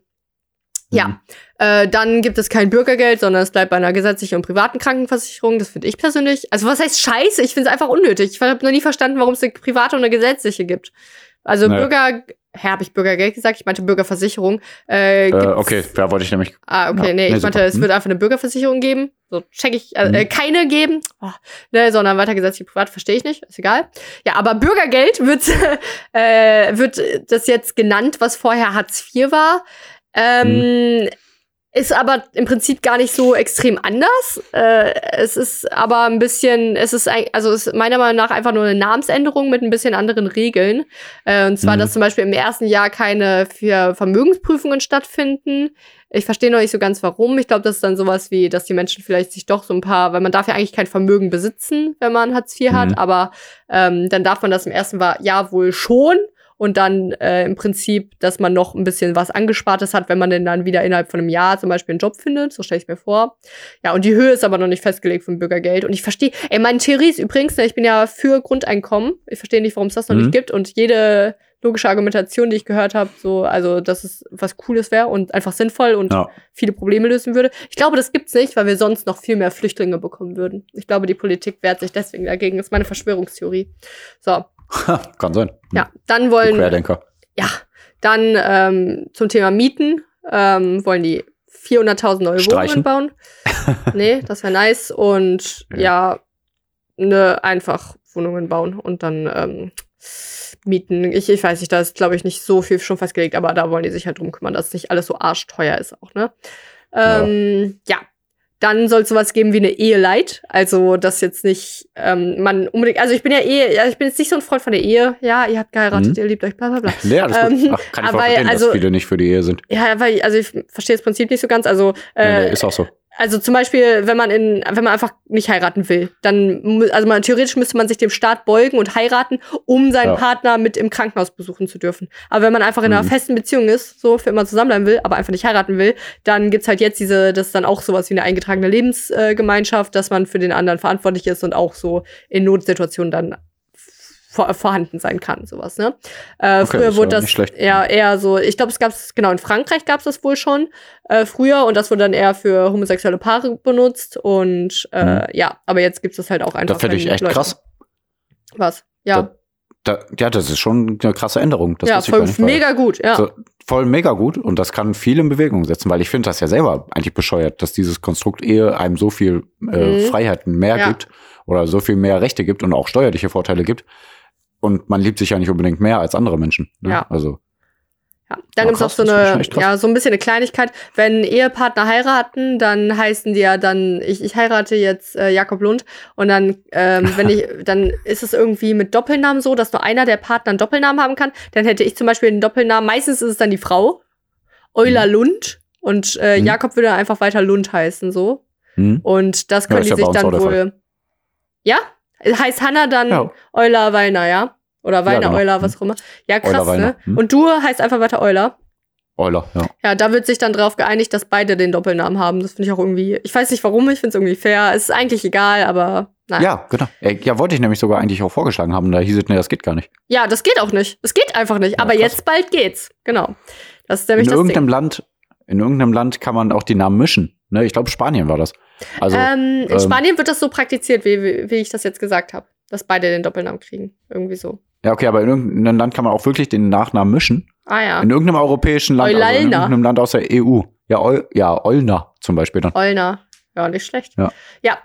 Ja. Äh, dann gibt es kein Bürgergeld, sondern es bleibt bei einer gesetzlichen und privaten Krankenversicherung. Das finde ich persönlich. Also was heißt scheiße? Ich finde es einfach unnötig. Ich habe noch nie verstanden, warum es eine private und eine gesetzliche gibt. Also Nee. Bürger, hä, habe ich Bürgergeld gesagt? Ich meinte Bürgerversicherung. Äh, Äh, okay, da wollte ich nämlich. Ah, okay, Ja, nee, nee, ich meinte, es Hm. wird einfach eine Bürgerversicherung geben. So check ich, äh, Mhm. äh, keine geben, oh, ne, sondern weitergesetzliche Privat, verstehe ich nicht, ist egal. Ja, aber Bürgergeld wird, äh, wird das jetzt genannt, was vorher Hartz IV war. Ähm, Ist aber im Prinzip gar nicht so extrem anders. Äh, es ist aber ein bisschen, es ist, ein, also ist meiner Meinung nach einfach nur eine Namensänderung mit ein bisschen anderen Regeln. Äh, und zwar, Mhm. dass zum Beispiel im ersten Jahr keine für Vermögensprüfungen stattfinden. Ich verstehe noch nicht so ganz warum. Ich glaube, das ist dann sowas wie, dass die Menschen vielleicht sich doch so ein paar, weil man darf ja eigentlich kein Vermögen besitzen, wenn man Hartz IV Mhm. hat, aber ähm, dann darf man das im ersten Jahr wohl schon. Und dann äh, im Prinzip, dass man noch ein bisschen was Angespartes hat, wenn man denn dann wieder innerhalb von einem Jahr zum Beispiel einen Job findet. So stelle ich mir vor. Ja, und die Höhe ist aber noch nicht festgelegt vom Bürgergeld. Und ich verstehe, ey, meine Theorie ist übrigens, ne, ich bin ja für Grundeinkommen. Ich verstehe nicht, warum es das noch Mhm. nicht gibt. Und jede logische Argumentation, die ich gehört habe, so, also, dass es was Cooles wäre und einfach sinnvoll und Ja. viele Probleme lösen würde. Ich glaube, das gibt's nicht, weil wir sonst noch viel mehr Flüchtlinge bekommen würden. Ich glaube, die Politik wehrt sich deswegen dagegen. Das ist meine Verschwörungstheorie. So, Kann sein. ja, dann wollen Querdenker. ja, dann ähm, zum Thema Mieten ähm, wollen die 400.000 neue Streichen. Wohnungen bauen. nee, das wäre nice. Und ja, ne, einfach Wohnungen bauen und dann ähm, mieten. Ich, ich weiß nicht, da ist, glaube ich, nicht so viel schon festgelegt, aber da wollen die sich halt drum kümmern, dass nicht alles so arschteuer ist auch, ne? Ähm, ja. Dann soll es sowas geben wie eine Eheleit. Also, dass jetzt nicht ähm, man unbedingt. Also, ich bin ja eh, ja, ich bin jetzt nicht so ein Freund von der Ehe. Ja, ihr habt geheiratet, Mhm. ihr liebt euch, bla bla bla. Nee, alles gut. Ähm, Ach, kann ich aber verstehen, also- dass viele nicht für die Ehe sind. Ja, weil, also ich verstehe das Prinzip nicht so ganz. Also, Nee, äh, nee, ist auch so. Also zum Beispiel, wenn man in, wenn man einfach nicht heiraten will, dann, also man, theoretisch müsste man sich dem Staat beugen und heiraten, um seinen Ja. Partner mit im Krankenhaus besuchen zu dürfen. Aber wenn man einfach in einer Mhm. festen Beziehung ist, so für immer zusammenbleiben will, aber einfach nicht heiraten will, dann gibt's halt jetzt diese, das ist dann auch sowas wie eine eingetragene Lebensgemeinschaft, dass man für den anderen verantwortlich ist und auch so in Notsituationen dann vor, vorhanden sein kann, sowas, ne? Äh, Okay, früher wurde ja das schlecht. eher, eher so, ich glaube, es gab's, genau, in Frankreich gab's das wohl schon äh, früher und das wurde dann eher für homosexuelle Paare benutzt und äh, Mhm. ja, aber jetzt gibt's das halt auch einfach. Das finde ich echt Leute- krass. Was? Ja, Da, ja, das ist schon eine krasse Änderung. Das ja, voll nicht, mega gut, ja. So, voll mega gut und das kann viel in Bewegung setzen, weil ich finde das ja selber eigentlich bescheuert, dass dieses Konstrukt Ehe einem so viel äh, Mhm. Freiheiten mehr Ja. gibt oder so viel mehr Rechte gibt und auch steuerliche Vorteile gibt. Und man liebt sich ja nicht unbedingt mehr als andere Menschen. Ne? Ja. Also, Ja, dann gibt's noch krass, so eine, ja, so ein bisschen eine Kleinigkeit. Wenn Ehepartner heiraten, dann heißen die ja dann, ich, ich heirate jetzt äh, Jakob Lund und dann, ähm, wenn ich, dann ist es irgendwie mit Doppelnamen so, dass nur einer der Partner einen Doppelnamen haben kann. Dann hätte ich zum Beispiel einen Doppelnamen. Meistens ist es dann die Frau, Euler Mhm. Lund und äh, Mhm. Jakob würde einfach weiter Lund heißen so. hm? Und das können die ja bei sich dann auch wohl. Ja? Heißt Hanna dann Ja. Euler Weiner, ja? Oder Weiner, genau. Euler, was auch immer. Ja, Euler, krass, Weiner. ne? Hm. Und du heißt einfach weiter Euler. Euler, ja. Ja, da wird sich dann drauf geeinigt, dass beide den Doppelnamen haben. Das finde ich auch irgendwie. Ich weiß nicht warum, ich finde es irgendwie fair. Es ist eigentlich egal, aber nein. Ja, genau. Äh, Ja, wollte ich nämlich sogar eigentlich auch vorgeschlagen haben. Da hieß es, nee, das geht gar nicht. Ja, das geht auch nicht. Das geht einfach nicht. Ja, aber krass. jetzt bald geht's. Genau. Das ist nämlich In das irgendeinem Ding. Land, in irgendeinem Land kann man auch die Namen mischen. Ne? Ich glaube, Spanien war das. Also, ähm, in ähm, Spanien wird das so praktiziert, wie, wie, ich das jetzt gesagt habe. Dass beide den Doppelnamen kriegen. Irgendwie so. ja, okay, aber in irgendeinem Land kann man auch wirklich den Nachnamen mischen. Ah ja. In irgendeinem europäischen Land, also in irgendeinem Land aus der EU. Ja, Eu ja Eulner zum Beispiel dann. Eulner. Ja, nicht schlecht. Ja. Ja.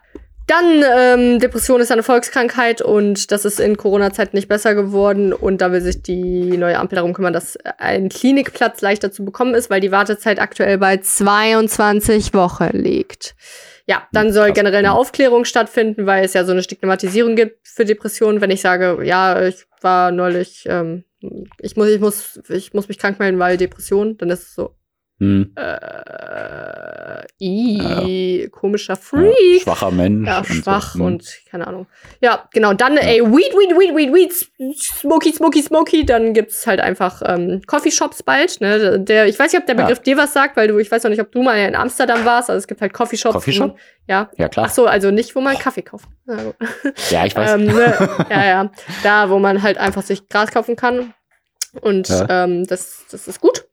Dann, ähm, Depression ist eine Volkskrankheit und das ist in Corona-Zeiten nicht besser geworden. Und da will sich die neue Ampel darum kümmern, dass ein Klinikplatz leichter zu bekommen ist, weil die Wartezeit aktuell bei 22 Wochen liegt. Ja, dann soll Krass. generell eine Mhm. Aufklärung stattfinden, weil es ja so eine Stigmatisierung gibt für Depressionen. Wenn ich sage, ja, ich war neulich, ähm, ich muss, ich muss, ich muss mich krank melden, weil Depression, dann ist es so, Hm. äh, i, komischer Ja, Freak. schwacher Mensch. Ja, und so. schwach Hm. und keine Ahnung. Ja, genau. Dann, ey, Weed, Weed, Weed, Weed, Weed, Smoky, Smoky, Smoky. Dann gibt's halt einfach ähm, Coffeeshops bald. Ne? Der, ich weiß nicht, ob der Ja. Begriff dir was sagt, weil du, ich weiß noch nicht, ob du mal in Amsterdam warst. Also es gibt halt Coffeeshops. Coffeeshop? Ja. Ja, klar. Ach so, also nicht, wo man Kaffee kauft. Ja, ich weiß. Ähm, ne, ja, ja. Da, wo man halt einfach sich Gras kaufen kann. Und Ja. ähm, das, das ist gut.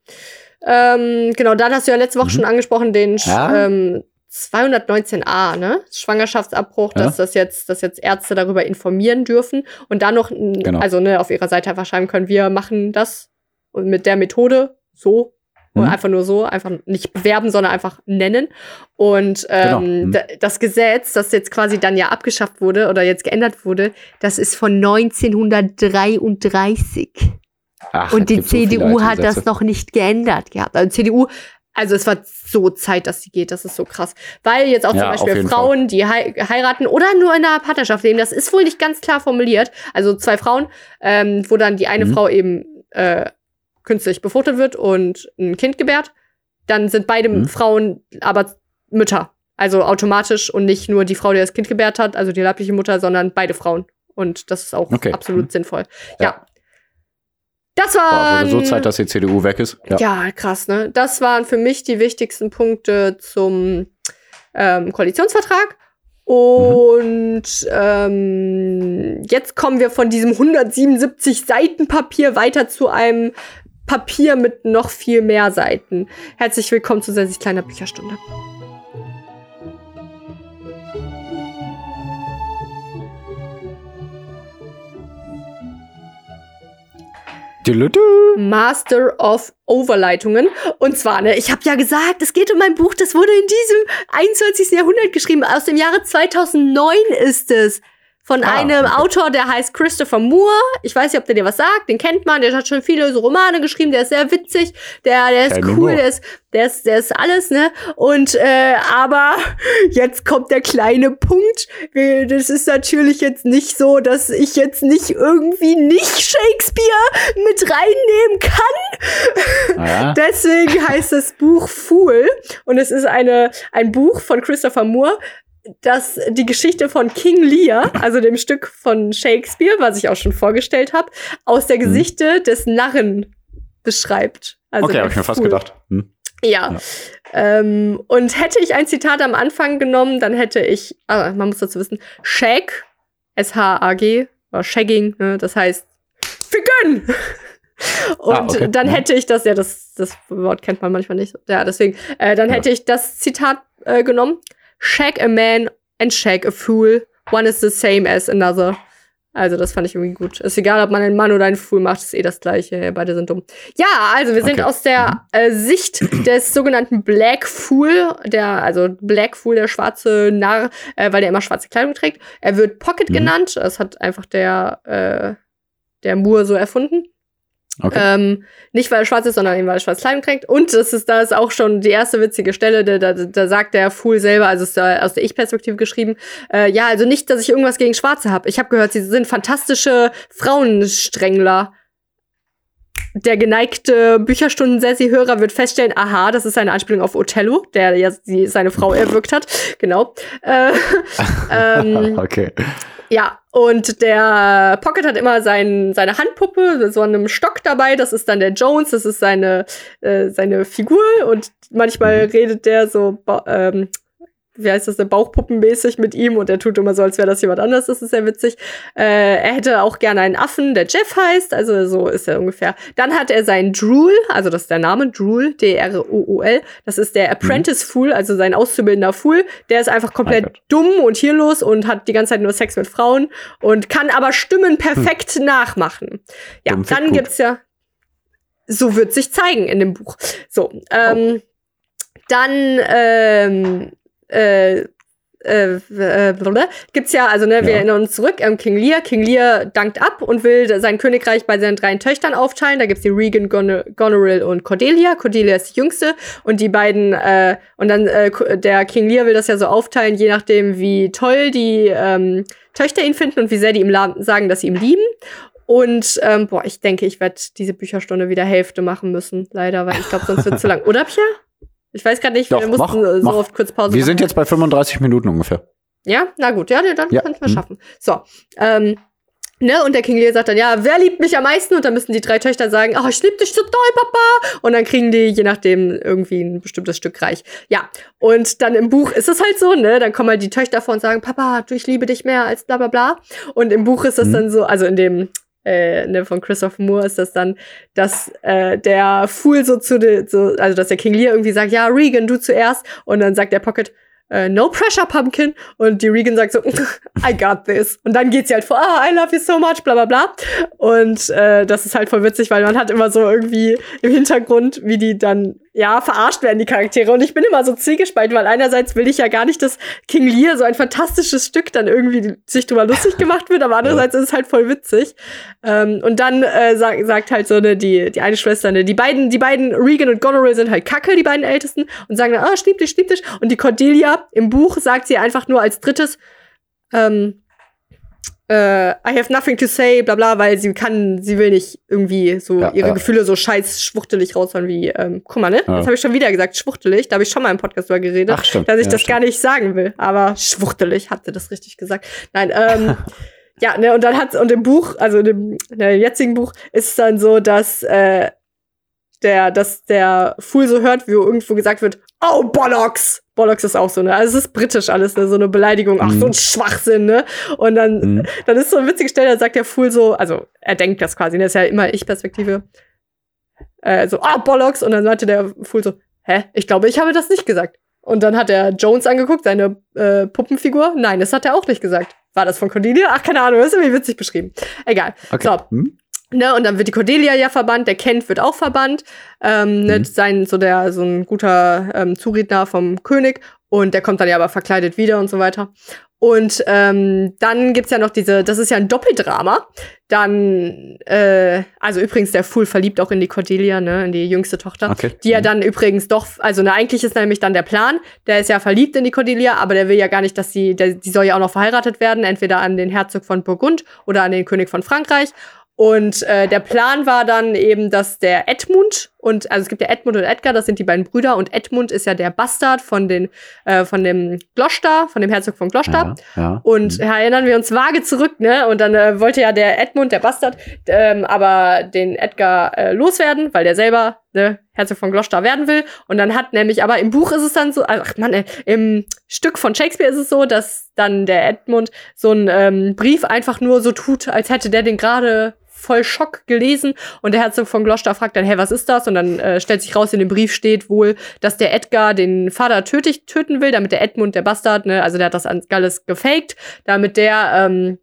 Ähm, genau, dann hast du ja letzte Woche Mhm. schon angesprochen, den Ja. ähm, 219a, ne? Schwangerschaftsabbruch, Ja. dass das jetzt, dass jetzt Ärzte darüber informieren dürfen und dann noch, Genau. also ne, auf ihrer Seite einfach schreiben können, wir machen das und mit der Methode so. Oder Mhm. einfach nur so, einfach nicht bewerben, sondern einfach nennen. Und Genau. ähm, Mhm. da, das Gesetz, das jetzt quasi dann ja abgeschafft wurde oder jetzt geändert wurde, das ist von 1933. Ach, Und die so CDU alte hat das noch nicht geändert gehabt. Also CDU, also es war so Zeit, dass sie geht, das ist so krass. Weil jetzt auch Ja, zum Beispiel Frauen, die hei heiraten oder nur in einer Partnerschaft leben, das ist wohl nicht ganz klar formuliert. Also zwei Frauen, ähm, wo dann die eine Mhm. Frau eben äh, künstlich befruchtet wird und ein Kind gebärt, dann sind beide Mhm. Frauen aber Mütter. Also automatisch und nicht nur die Frau, die das Kind gebärt hat, also die leibliche Mutter, sondern beide Frauen. Und das ist auch Okay. absolut Mhm. sinnvoll. Ja. Ja. Das war. wurde so Zeit, dass die CDU weg ist. Ja. Ja. krass, ne? Das waren für mich die wichtigsten Punkte zum ähm, Koalitionsvertrag. Und ähm, jetzt kommen wir von diesem 177 Seiten Papier weiter zu einem Papier mit noch viel mehr Seiten. Herzlich willkommen zu Sessis kleiner Bücherstunde. Master of Overleitungen. Und zwar, ne, ich habe ja gesagt, es geht um ein Buch, das wurde in diesem 21. Jahrhundert geschrieben. Aus dem Jahre 2009 ist es. Von Ah, einem okay. Autor, der heißt Christopher Moore. Ich weiß nicht, ob der dir was sagt. Den kennt man. Der hat schon viele so Romane geschrieben. Der ist sehr witzig. Der, der ist cool. Der ist, der ist, der ist alles, ne? Und, äh, aber jetzt kommt der kleine Punkt. Das ist natürlich jetzt nicht so, dass ich jetzt nicht irgendwie nicht Shakespeare mit reinnehmen kann. Naja. Deswegen heißt das Buch Fool und es ist eine, ein Buch von Christopher Moore, das die Geschichte von King Lear, also dem Stück von Shakespeare, was ich auch schon vorgestellt habe, aus der Gesichte des Narren beschreibt. Also Mhm. okay, habe ich mir fast gedacht. Hm. Ja. Ja. Ähm, und hätte ich ein Zitat am Anfang genommen, dann hätte ich, ah, man muss dazu wissen, Shag, S-H-A-G, oder Shagging, ne, das heißt Ficken! Und Ah, okay. dann Ja. hätte ich das, ja, das, das Wort kennt man manchmal nicht. Ja, deswegen, äh, dann Ja. hätte ich das Zitat äh, genommen. Shag a man and shag a fool. One is the same as another. Also, das fand ich irgendwie gut. Ist egal, ob man einen Mann oder einen Fool macht, ist eh das Gleiche. Beide sind dumm. Ja, also wir sind Okay. Mhm. aus der äh, Sicht des sogenannten Black Fool, der, also Black Fool, der schwarze Narr, äh, weil der immer schwarze Kleidung trägt. Er wird Pocket Mhm. genannt. Das hat einfach der, äh, der Moore so erfunden. Okay. Ähm, nicht weil er schwarz ist, sondern eben weil er schwarze Kleidung trägt. Und das ist, da ist auch schon die erste witzige Stelle, da, da, da sagt der Fool selber, also ist da aus der Ich-Perspektive geschrieben, äh, ja, also nicht, dass ich irgendwas gegen Schwarze habe. Ich habe gehört, sie sind fantastische Frauensträngler. Der geneigte Bücherstunden-Sessi-Hörer wird feststellen, aha, das ist eine Anspielung auf Othello, der ja seine Frau erwürgt hat. Genau. Äh, ähm, okay. Ja, und der Pocket hat immer sein, seine Handpuppe, so einem Stock dabei. Das ist dann der Jones, das ist seine, äh, seine Figur. Und manchmal Mhm. redet der so, ähm, wie heißt das, denn, Bauchpuppenmäßig mit ihm und er tut immer so, als wäre das jemand anders. Das ist sehr witzig. Äh, er hätte auch gerne einen Affen, der Jeff heißt. Also so ist er ungefähr. Dann hat er seinen Drool, also das ist der Name, Drool, D-R-O-O-L. Das ist der Apprentice Fool, also sein auszubildender Fool. Der ist einfach komplett dumm und hirlos und hat die ganze Zeit nur Sex mit Frauen und kann aber Stimmen perfekt nachmachen. Ja, Dumm dann gibt's ja. So wird sich zeigen in dem Buch. So, ähm, dann ähm, äh, äh, äh, gibt's ja, also ne, wir Ja. erinnern uns zurück, ähm, King Lear. King Lear dankt ab und will sein Königreich bei seinen drei Töchtern aufteilen. Da gibt's die Regan, Gon Goneril und Cordelia. Cordelia ist die jüngste und die beiden, äh, und dann äh, der King Lear will das ja so aufteilen, je nachdem, wie toll die ähm, Töchter ihn finden und wie sehr die ihm sagen, dass sie ihn lieben. Und ähm, boah, ich denke, ich werde diese Bücherstunde wieder Hälfte machen müssen, leider, weil ich glaube, sonst wird zu lang. Oder Pia? Ich weiß gerade nicht, Doch, wir mussten mach, so mach. oft kurz Pause Wir machen. sind jetzt bei 35 Minuten ungefähr. Ja, na gut, ja, nee, dann Ja, könnten wir hm. schaffen. So, ähm, ne, und der King Lear sagt dann, ja, wer liebt mich am meisten? Und dann müssen die drei Töchter sagen, oh, ich lieb dich so toll, Papa. Und dann kriegen die, je nachdem, irgendwie ein bestimmtes Stück reich. Ja, und dann im Buch ist es halt so, ne, dann kommen halt die Töchter vor und sagen, Papa, du, ich liebe dich mehr als bla bla bla. Und im Buch ist das Mhm. dann so, also in dem, äh, ne, von Christopher Moore ist das dann, dass äh, der Fool so zu de, so, also dass der King Lear irgendwie sagt, ja, Regan, du zuerst. Und dann sagt der Pocket, äh, No Pressure Pumpkin. Und die Regan sagt so, I got this. Und dann geht sie halt vor, ah, I love you so much, bla bla bla. Und äh, das ist halt voll witzig, weil man hat immer so irgendwie im Hintergrund, wie die dann ja, verarscht werden die Charaktere. Und ich bin immer so zwiegespalten, weil einerseits will ich ja gar nicht, dass King Lear, so ein fantastisches Stück, dann irgendwie sich drüber lustig gemacht wird, aber andererseits ist es halt voll witzig. Ähm, und dann äh, sagt, sagt halt so ne, die, die eine Schwester, ne, die beiden, die beiden, Regan und Goneril sind halt Kacke, die beiden Ältesten, und sagen dann, ah, dich, schnipp dich. Und die Cordelia im Buch sagt sie einfach nur als drittes, ähm, äh, I have nothing to say, bla bla, weil sie kann, sie will nicht irgendwie so ja, ihre ja. Gefühle so scheiß schwuchtelig raushauen wie, ähm, guck mal, ne? Ja. Das habe ich schon wieder gesagt, schwuchtelig. Da habe ich schon mal im Podcast drüber geredet, Ach, stimmt. dass ich das stimmt. gar nicht sagen will. Aber schwuchtelig, hat sie das richtig gesagt. Nein, ähm, ja, ne, und dann hat und im Buch, also in dem, in dem jetzigen Buch, ist es dann so, dass äh, der, dass der Fool so hört, wie irgendwo gesagt wird, oh, Bollocks! Bollocks ist auch so, ne? Also es ist britisch alles, ne? So eine Beleidigung, ach, mhm. so ein Schwachsinn, ne? Und dann, mhm. dann ist so eine witzige Stelle, da sagt der Fool so, also er denkt das quasi, ne? Das ist ja immer Ich-Perspektive. Äh, so, ah, Bollocks! Und dann sagte der Fool so, hä? Ich glaube, ich habe das nicht gesagt. Und dann hat er Jones angeguckt, seine äh, Puppenfigur. Nein, das hat er auch nicht gesagt. War das von Cordelia? Ach, keine Ahnung, das ist irgendwie witzig beschrieben. Egal. Okay. So. Hm? Ne, und dann wird die Cordelia ja verbannt, der Kent wird auch verbannt. Ähm, ne, mhm. ne, sein, so der, so ein guter ähm, Zuredner vom König. Und der kommt dann ja aber verkleidet wieder und so weiter. Und ähm, dann gibt's ja noch diese, das ist ja ein Doppeldrama. Dann, äh, also übrigens, der Fool verliebt auch in die Cordelia, ne, in die jüngste Tochter. Okay. Die ja mhm. dann übrigens doch, also ne, eigentlich ist nämlich dann der Plan, der ist ja verliebt in die Cordelia, aber der will ja gar nicht, dass sie, der, die soll ja auch noch verheiratet werden, entweder an den Herzog von Burgund oder an den König von Frankreich. Und äh, der Plan war dann eben, dass der Edmund und also es gibt ja Edmund und Edgar, das sind die beiden Brüder und Edmund ist ja der Bastard von den äh, von dem Gloucester, von dem Herzog von Gloucester. Ja, ja. Und mhm. erinnern wir uns vage zurück, ne? Und dann äh, wollte ja der Edmund, der Bastard, ähm, aber den Edgar äh, loswerden, weil der selber ne, Herzog von Gloucester werden will. Und dann hat nämlich, aber im Buch ist es dann so, ach man, im Stück von Shakespeare ist es so, dass dann der Edmund so einen ähm, Brief einfach nur so tut, als hätte der den gerade voll Schock gelesen und der Herzog von Gloucester fragt dann, hey, was ist das? Und dann äh, stellt sich raus, in dem Brief steht wohl, dass der Edgar den Vater tötig, töten will, damit der Edmund, der Bastard, ne, also der hat das alles gefaked, damit der ähm,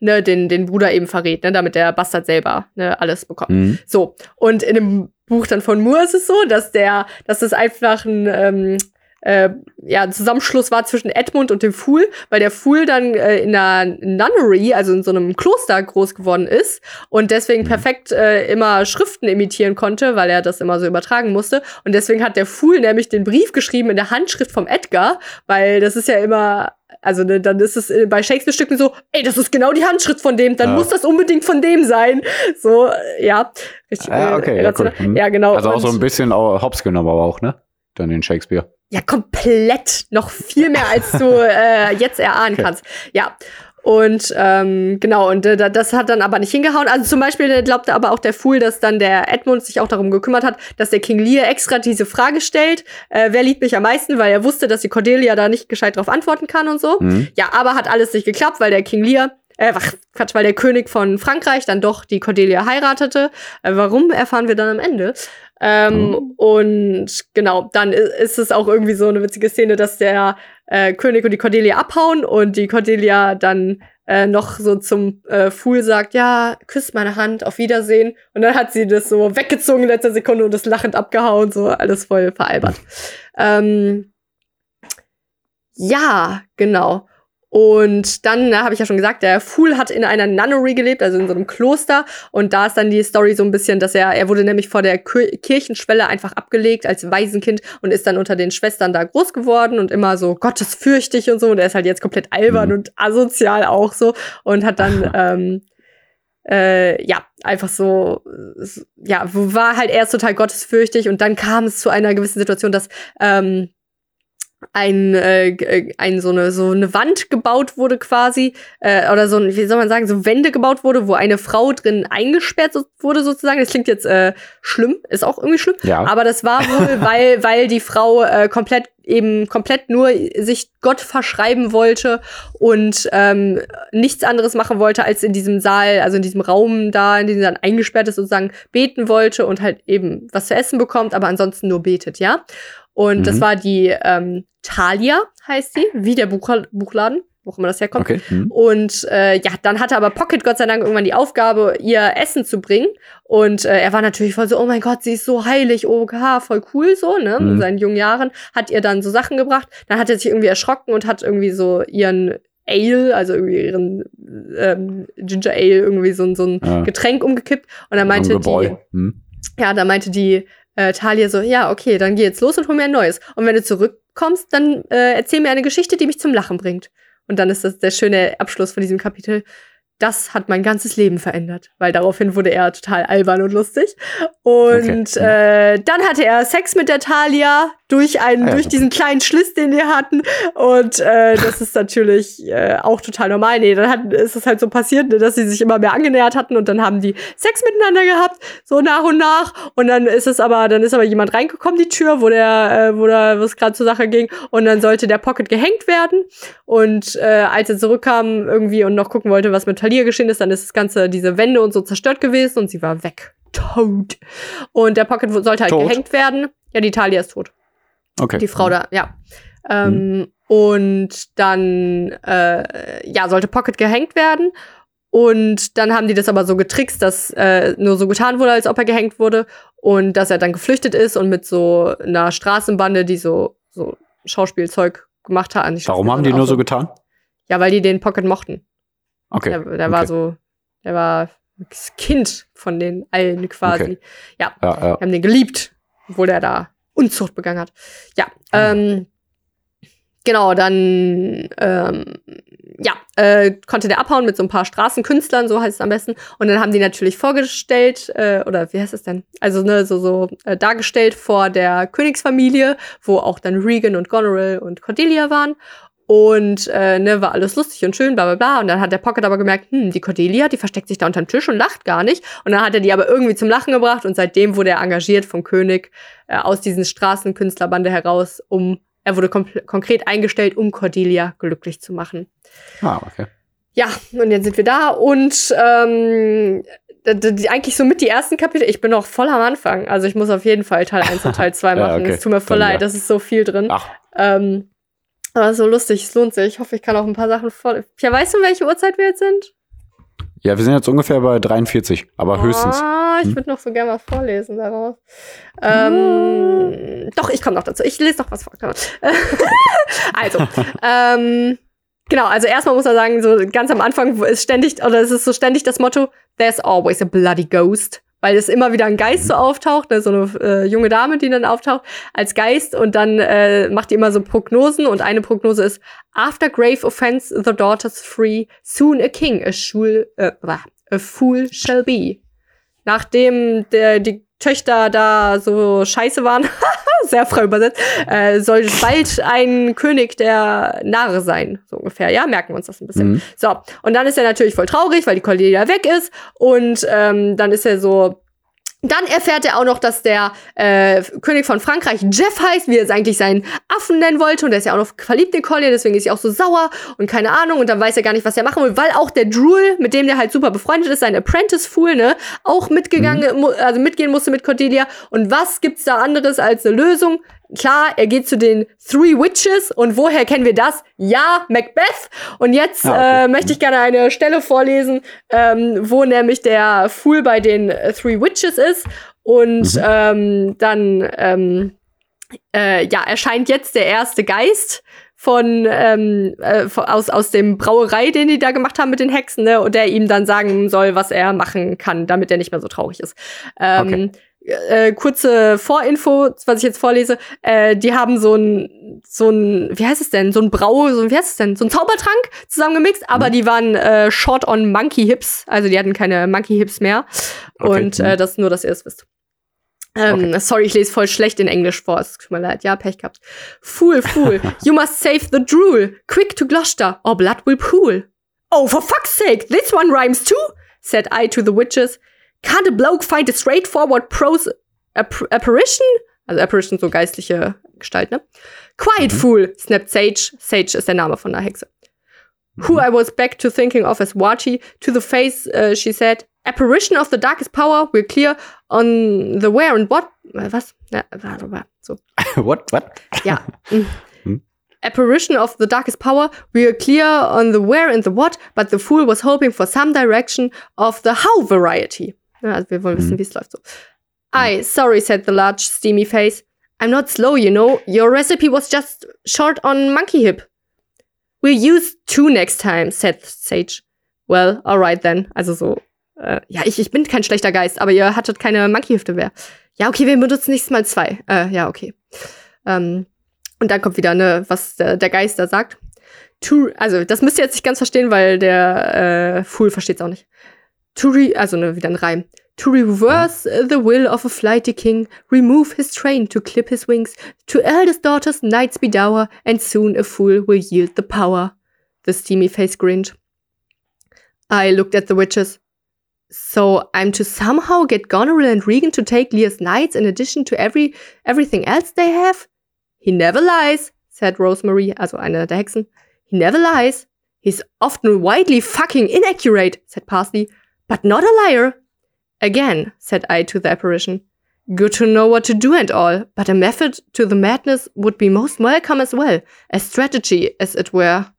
ne, den, den Bruder eben verrät, ne, damit der Bastard selber ne, alles bekommt. Mhm. So. Und in dem Buch dann von Moore ist es so, dass der, dass das einfach ein ähm, äh, ja, Zusammenschluss war zwischen Edmund und dem Fool, weil der Fool dann äh, in einer Nunnery, also in so einem Kloster groß geworden ist und deswegen mhm. perfekt äh, immer Schriften imitieren konnte, weil er das immer so übertragen musste. Und deswegen hat der Fool nämlich den Brief geschrieben in der Handschrift vom Edgar, weil das ist ja immer also ne, dann ist es äh, bei Shakespeare-Stücken so, ey, das ist genau die Handschrift von dem, dann ja. muss das unbedingt von dem sein. So, ja. Richtig, ah, ja, okay, ja, cool. hm. ja, genau. Also auch so ein bisschen Hops genommen, aber auch, ne? Dann in Shakespeare. Ja, komplett. Noch viel mehr, als du äh, jetzt erahnen okay. kannst. Ja. Und ähm, genau, und äh, das hat dann aber nicht hingehauen. Also zum Beispiel glaubte aber auch der Fool, dass dann der Edmund sich auch darum gekümmert hat, dass der King Lear extra diese Frage stellt, äh, wer liebt mich am meisten, weil er wusste, dass die Cordelia da nicht gescheit drauf antworten kann und so. Mhm. Ja, aber hat alles nicht geklappt, weil der King Lear äh, Quatsch, weil der König von Frankreich dann doch die Cordelia heiratete. Äh, warum erfahren wir dann am Ende? Ähm, mhm. Und genau, dann ist es auch irgendwie so eine witzige Szene, dass der äh, König und die Cordelia abhauen und die Cordelia dann äh, noch so zum äh, Fool sagt, ja, küsst meine Hand, auf Wiedersehen. Und dann hat sie das so weggezogen in letzter Sekunde und das lachend abgehauen, so alles voll veralbert. ähm, ja, genau. Und dann, da habe ich ja schon gesagt, der Fool hat in einer Nunnery gelebt, also in so einem Kloster. Und da ist dann die Story so ein bisschen, dass er, er wurde nämlich vor der Kirchenschwelle einfach abgelegt als Waisenkind und ist dann unter den Schwestern da groß geworden und immer so gottesfürchtig und so. Und er ist halt jetzt komplett albern mhm. und asozial auch so und hat dann, ähm, äh, ja, einfach so, ja, war halt erst total gottesfürchtig und dann kam es zu einer gewissen Situation, dass ähm, ein, äh, äh, ein so eine so eine Wand gebaut wurde quasi äh, oder so ein, wie soll man sagen so Wände gebaut wurde wo eine Frau drin eingesperrt wurde sozusagen das klingt jetzt äh, schlimm ist auch irgendwie schlimm ja. aber das war wohl weil weil die Frau äh, komplett eben komplett nur sich Gott verschreiben wollte und ähm, nichts anderes machen wollte als in diesem Saal also in diesem Raum da in dem sie dann eingesperrt ist sozusagen beten wollte und halt eben was zu essen bekommt aber ansonsten nur betet ja Und mhm. das war die ähm, Thalia, heißt sie, wie der Buch Buchladen wo immer das herkommt. Okay. Mhm. Und äh, ja, dann hatte aber Pocket Gott sei Dank irgendwann die Aufgabe, ihr Essen zu bringen. Und äh, er war natürlich voll so, oh mein Gott, sie ist so heilig, OGH, voll cool so, ne? Mhm. In seinen jungen Jahren hat ihr dann so Sachen gebracht. Dann hat er sich irgendwie erschrocken und hat irgendwie so ihren Ale, also irgendwie ihren ähm, Ginger Ale, irgendwie so, so ein ja. Getränk umgekippt. Und dann meinte die, hm. ja, da meinte die äh, Talia so, ja, okay, dann geh jetzt los und hol mir ein neues. Und wenn du zurückkommst, dann äh, erzähl mir eine Geschichte, die mich zum Lachen bringt. Und dann ist das der schöne Abschluss von diesem Kapitel das hat mein ganzes Leben verändert, weil daraufhin wurde er total albern und lustig. Und okay. äh, dann hatte er Sex mit der Talia durch einen, ah, ja. durch diesen kleinen Schliss, den wir hatten. Und äh, das ist natürlich äh, auch total normal. Nee, dann hat, ist es halt so passiert, ne, dass sie sich immer mehr angenähert hatten und dann haben die Sex miteinander gehabt, so nach und nach. Und dann ist es aber, dann ist aber jemand reingekommen, die Tür, wo der, äh, wo da, wo es gerade zur Sache ging. Und dann sollte der Pocket gehängt werden. Und äh, als er zurückkam irgendwie und noch gucken wollte, was mit Talia geschehen ist, dann ist das Ganze, diese Wände und so zerstört gewesen und sie war weg. Tot. Und der Pocket sollte halt tot. gehängt werden. Ja, die Talia ist tot. Okay. Die Frau da, ja. Ähm, hm. Und dann, äh, ja, sollte Pocket gehängt werden. Und dann haben die das aber so getrickst, dass äh, nur so getan wurde, als ob er gehängt wurde. Und dass er dann geflüchtet ist und mit so einer Straßenbande, die so, so Schauspielzeug gemacht hat. Warum haben die nur so getan? Ja, weil die den Pocket mochten. Okay. Der, der okay. war so, der war das Kind von den allen quasi. Okay. Ja, ja, ja. Wir haben den geliebt, obwohl der da Unzucht begangen hat. Ja, ah. ähm, genau, dann ähm, ja, äh, konnte der abhauen mit so ein paar Straßenkünstlern, so heißt es am besten. Und dann haben die natürlich vorgestellt, äh, oder wie heißt es denn? Also ne, so, so äh, dargestellt vor der Königsfamilie, wo auch dann Regan und Goneril und Cordelia waren. Und äh, ne, war alles lustig und schön, bla bla bla. Und dann hat der Pocket aber gemerkt, hm, die Cordelia, die versteckt sich da unterm Tisch und lacht gar nicht. Und dann hat er die aber irgendwie zum Lachen gebracht und seitdem wurde er engagiert vom König äh, aus diesen Straßenkünstlerbande heraus, um, er wurde konkret eingestellt, um Cordelia glücklich zu machen. Ah, okay. Ja, und jetzt sind wir da und ähm, eigentlich so mit die ersten Kapitel. Ich bin noch voll am Anfang. Also ich muss auf jeden Fall Teil 1 und Teil 2 machen. ja, okay. Es tut mir voll Dann, leid, ja. das ist so viel drin. Ach. Ähm, aber so lustig, es lohnt sich. Ich hoffe, ich kann auch ein paar Sachen vor. Ja, weißt du, welche Uhrzeit wir jetzt sind? Ja, wir sind jetzt ungefähr bei 43, aber oh, höchstens. Ah, ich hm? würde noch so gerne mal vorlesen daraus. Ähm, Doch, ich komme noch dazu. Ich lese noch was vor. also, ähm, genau, also erstmal muss man sagen, so ganz am Anfang ist ständig, oder es ist so ständig das Motto, there's always a bloody ghost weil es immer wieder ein Geist so auftaucht, ne, so eine äh, junge Dame, die dann auftaucht als Geist und dann äh, macht die immer so Prognosen und eine Prognose ist After grave offense the daughters free, soon a king, a, shul, äh, a fool shall be. Nachdem der, die Töchter da so scheiße waren, sehr frei übersetzt, äh, soll bald ein König der Narre sein, so ungefähr. Ja, merken wir uns das ein bisschen. Mhm. So, und dann ist er natürlich voll traurig, weil die Cordelia weg ist. Und ähm, dann ist er so, dann erfährt er auch noch, dass der äh, König von Frankreich Jeff heißt, wie er es eigentlich seinen Affen nennen wollte. Und er ist ja auch noch verliebt in Collier, deswegen ist sie auch so sauer und keine Ahnung. Und dann weiß er gar nicht, was er machen will, weil auch der Drool, mit dem der halt super befreundet ist, sein Apprentice-Fool, ne, auch mitgegangen, mhm. also mitgehen musste mit Cordelia. Und was gibt's da anderes als eine Lösung? Klar, er geht zu den Three Witches und woher kennen wir das? Ja, Macbeth. Und jetzt ah, okay. äh, möchte ich gerne eine Stelle vorlesen, ähm, wo nämlich der Fool bei den Three Witches ist und mhm. ähm, dann ähm, äh, ja erscheint jetzt der erste Geist von ähm, äh, aus aus dem Brauerei, den die da gemacht haben mit den Hexen, ne? und der ihm dann sagen soll, was er machen kann, damit er nicht mehr so traurig ist. Ähm, okay äh, kurze Vorinfo, was ich jetzt vorlese, äh, die haben so ein, so ein, wie heißt es denn, so ein Brau, so ein, wie heißt es denn, so ein Zaubertrank zusammengemixt, aber mhm. die waren äh, short on Monkey Hips, also die hatten keine Monkey Hips mehr. Okay. Und äh, mhm. das nur, dass ihr es wisst. Ähm, okay. Sorry, ich lese voll schlecht in Englisch vor. Es tut mir leid. Ja, Pech gehabt. Fool, fool. you must save the drool. Quick to Gloucester, or blood will pool. Oh, for fuck's sake, this one rhymes too, said I to the witches. Can't a bloke find a straightforward prose app apparition? Also Apparition, so geistliche Gestalt, ne? Quiet mhm. fool, snapped Sage. Sage ist der Name von der Hexe. Mhm. Who I was back to thinking of as Wati. To the face, uh, she said, Apparition of the darkest power, we're clear on the where and what, äh, was? Ja, so. what, what? Ja. Mm. Apparition of the darkest power. We are clear on the where and the what, but the fool was hoping for some direction of the how variety. Also wir wollen wissen, mhm. wie es läuft so. I, sorry, said the large, steamy face. I'm not slow, you know. Your recipe was just short on monkey hip. We'll use two next time, said Sage. Well, alright then. Also so, äh, ja, ich, ich bin kein schlechter Geist, aber ihr hattet keine Monkey-Hüfte mehr. Ja, okay, wir benutzen nächstes Mal zwei. Äh, ja, okay. Ähm, und dann kommt wieder, ne, was der, der Geist da sagt. To, also, das müsst ihr jetzt nicht ganz verstehen, weil der äh, Fool versteht es auch nicht. To re, also ne, wieder ein Reim. To reverse the will of a flighty king, remove his train to clip his wings, to eldest daughters knights be dower, and soon a fool will yield the power. The steamy face grinned. I looked at the witches. So I'm to somehow get Goneril and Regan to take Lear's knights in addition to every everything else they have? He never lies, said Rosemary, also eine der Hexen. He never lies. He's often widely fucking inaccurate, said Parsley, but not a liar. Again, said I to the apparition. Good to know what to do and all, but a method to the madness would be most welcome as well. A strategy, as it were.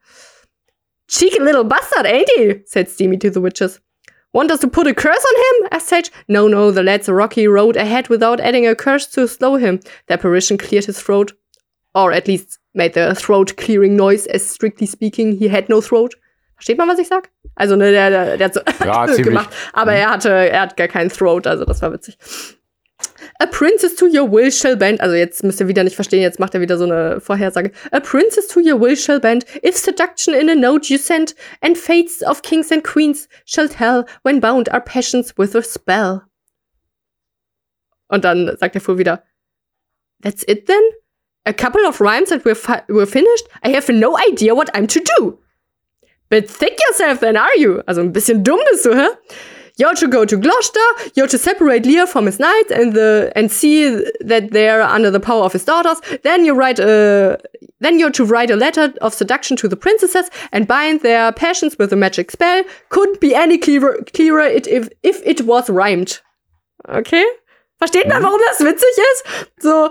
Cheeky little bastard, ain't he? said Steamy to the witches. Want us to put a curse on him? asked Sage. No, no, the lad's a rocky road ahead without adding a curse to slow him. The apparition cleared his throat. Or at least made the throat clearing noise, as strictly speaking, he had no throat. Versteht man, was ich sag? Also, ne, der, der, der hat so ja, gemacht, aber er hatte, er hat gar keinen Throat, also das war witzig. A princess to your will shall bend. Also jetzt müsst ihr wieder nicht verstehen, jetzt macht er wieder so eine Vorhersage. A princess to your will shall bend, if seduction in a note you send, and fates of kings and queens shall tell, when bound are passions with a spell. Und dann sagt er vor wieder, That's it then? A couple of rhymes and we're, we're finished? I have no idea what I'm to do. Think yourself then, are you? Also ein bisschen dumm bist du, hä? You're to go to Gloucester, you're to separate Lear from his knights and the and see that they're under the power of his daughters. Then you write a then you're to write a letter of seduction to the princesses and bind their passions with a magic spell. Couldn't be any clearer, clearer it, if, if it was rhymed. Okay? Versteht man, warum das witzig ist? So,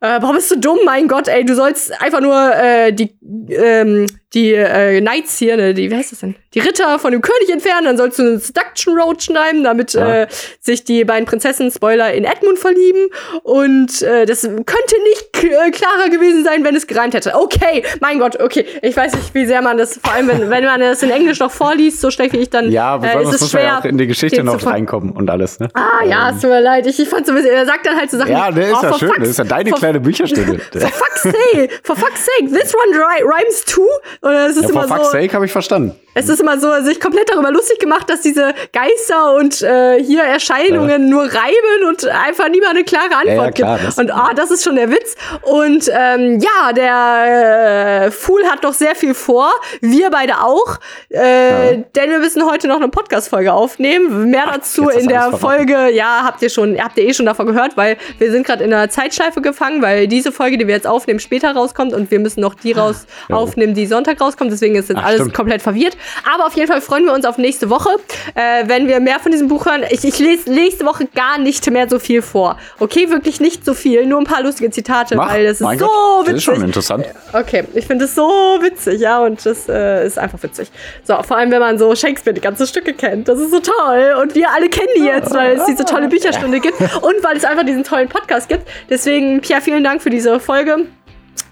äh, warum bist du dumm? Mein Gott, ey, du sollst einfach nur äh, die, ähm, die äh, Knights hier, ne, die, wie heißt das denn? Die Ritter von dem König entfernen, dann sollst du eine Seduction Road schneiden, damit ja. äh, sich die beiden Prinzessinnen, Spoiler, in Edmund verlieben. Und äh, das könnte nicht äh, klarer gewesen sein, wenn es gereimt hätte. Okay, mein Gott, okay. Ich weiß nicht, wie sehr man das, vor allem wenn, wenn man das in Englisch noch vorliest, so schlecht wie ich dann. Ja, aber äh, ist es muss schwer, ja auch in die Geschichte noch reinkommen und alles, ne? Ah, ja, ähm. es tut mir leid. Ich, ich fand so ein bisschen, er sagt dann halt so Sachen. Ja, der ist oh, ja schön, das ist ja deine kleine Bücherstunde. for fuck's sake, for fuck's sake, this one rhymes too? Oder es ist ja, immer for fuck's sake habe ich verstanden. Es ist immer so, sich komplett darüber lustig gemacht, dass diese Geister und äh, hier Erscheinungen ja. nur reiben und einfach niemand eine klare Antwort ja, klar, gibt. Und ah, das ist schon der Witz. Und ähm, ja, der äh, Fool hat noch sehr viel vor. Wir beide auch. Äh, denn wir müssen heute noch eine Podcast-Folge aufnehmen. Mehr Ach, dazu in der Folge, ja, habt ihr schon, habt ihr eh schon davon gehört, weil wir sind gerade in einer Zeitschleife gefangen, weil diese Folge, die wir jetzt aufnehmen, später rauskommt und wir müssen noch die ah, raus aufnehmen, die Sonntag rauskommt. Deswegen ist jetzt Ach, alles stimmt. komplett verwirrt. Aber auf jeden Fall freuen wir uns auf nächste Woche, äh, wenn wir mehr von diesem Buch hören. Ich, ich lese nächste Woche gar nicht mehr so viel vor. Okay, wirklich nicht so viel, nur ein paar lustige Zitate, Mach, weil das ist so Gott, witzig. Das ist schon interessant. Okay, ich finde es so witzig, ja, und das äh, ist einfach witzig. So, vor allem, wenn man so Shakespeare die ganzen Stücke kennt. Das ist so toll. Und wir alle kennen die jetzt, weil es diese tolle Bücherstunde gibt und weil es einfach diesen tollen Podcast gibt. Deswegen, Pia, vielen Dank für diese Folge.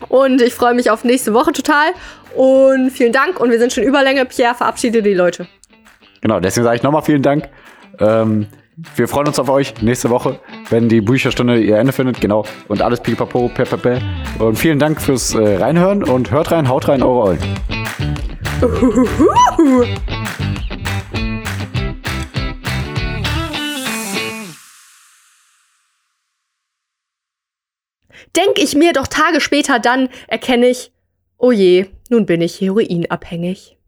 Und ich freue mich auf nächste Woche total. Und vielen Dank. Und wir sind schon überlänge. Pierre, verabschiede die Leute. Genau, deswegen sage ich nochmal vielen Dank. Ähm, wir freuen uns auf euch nächste Woche, wenn die Bücherstunde ihr Ende findet. Genau. Und alles pipapo, pepepe. Und vielen Dank fürs äh, Reinhören und hört rein, haut rein, eure Eulen. Denk ich mir doch Tage später dann, erkenne ich, oh je, nun bin ich heroinabhängig.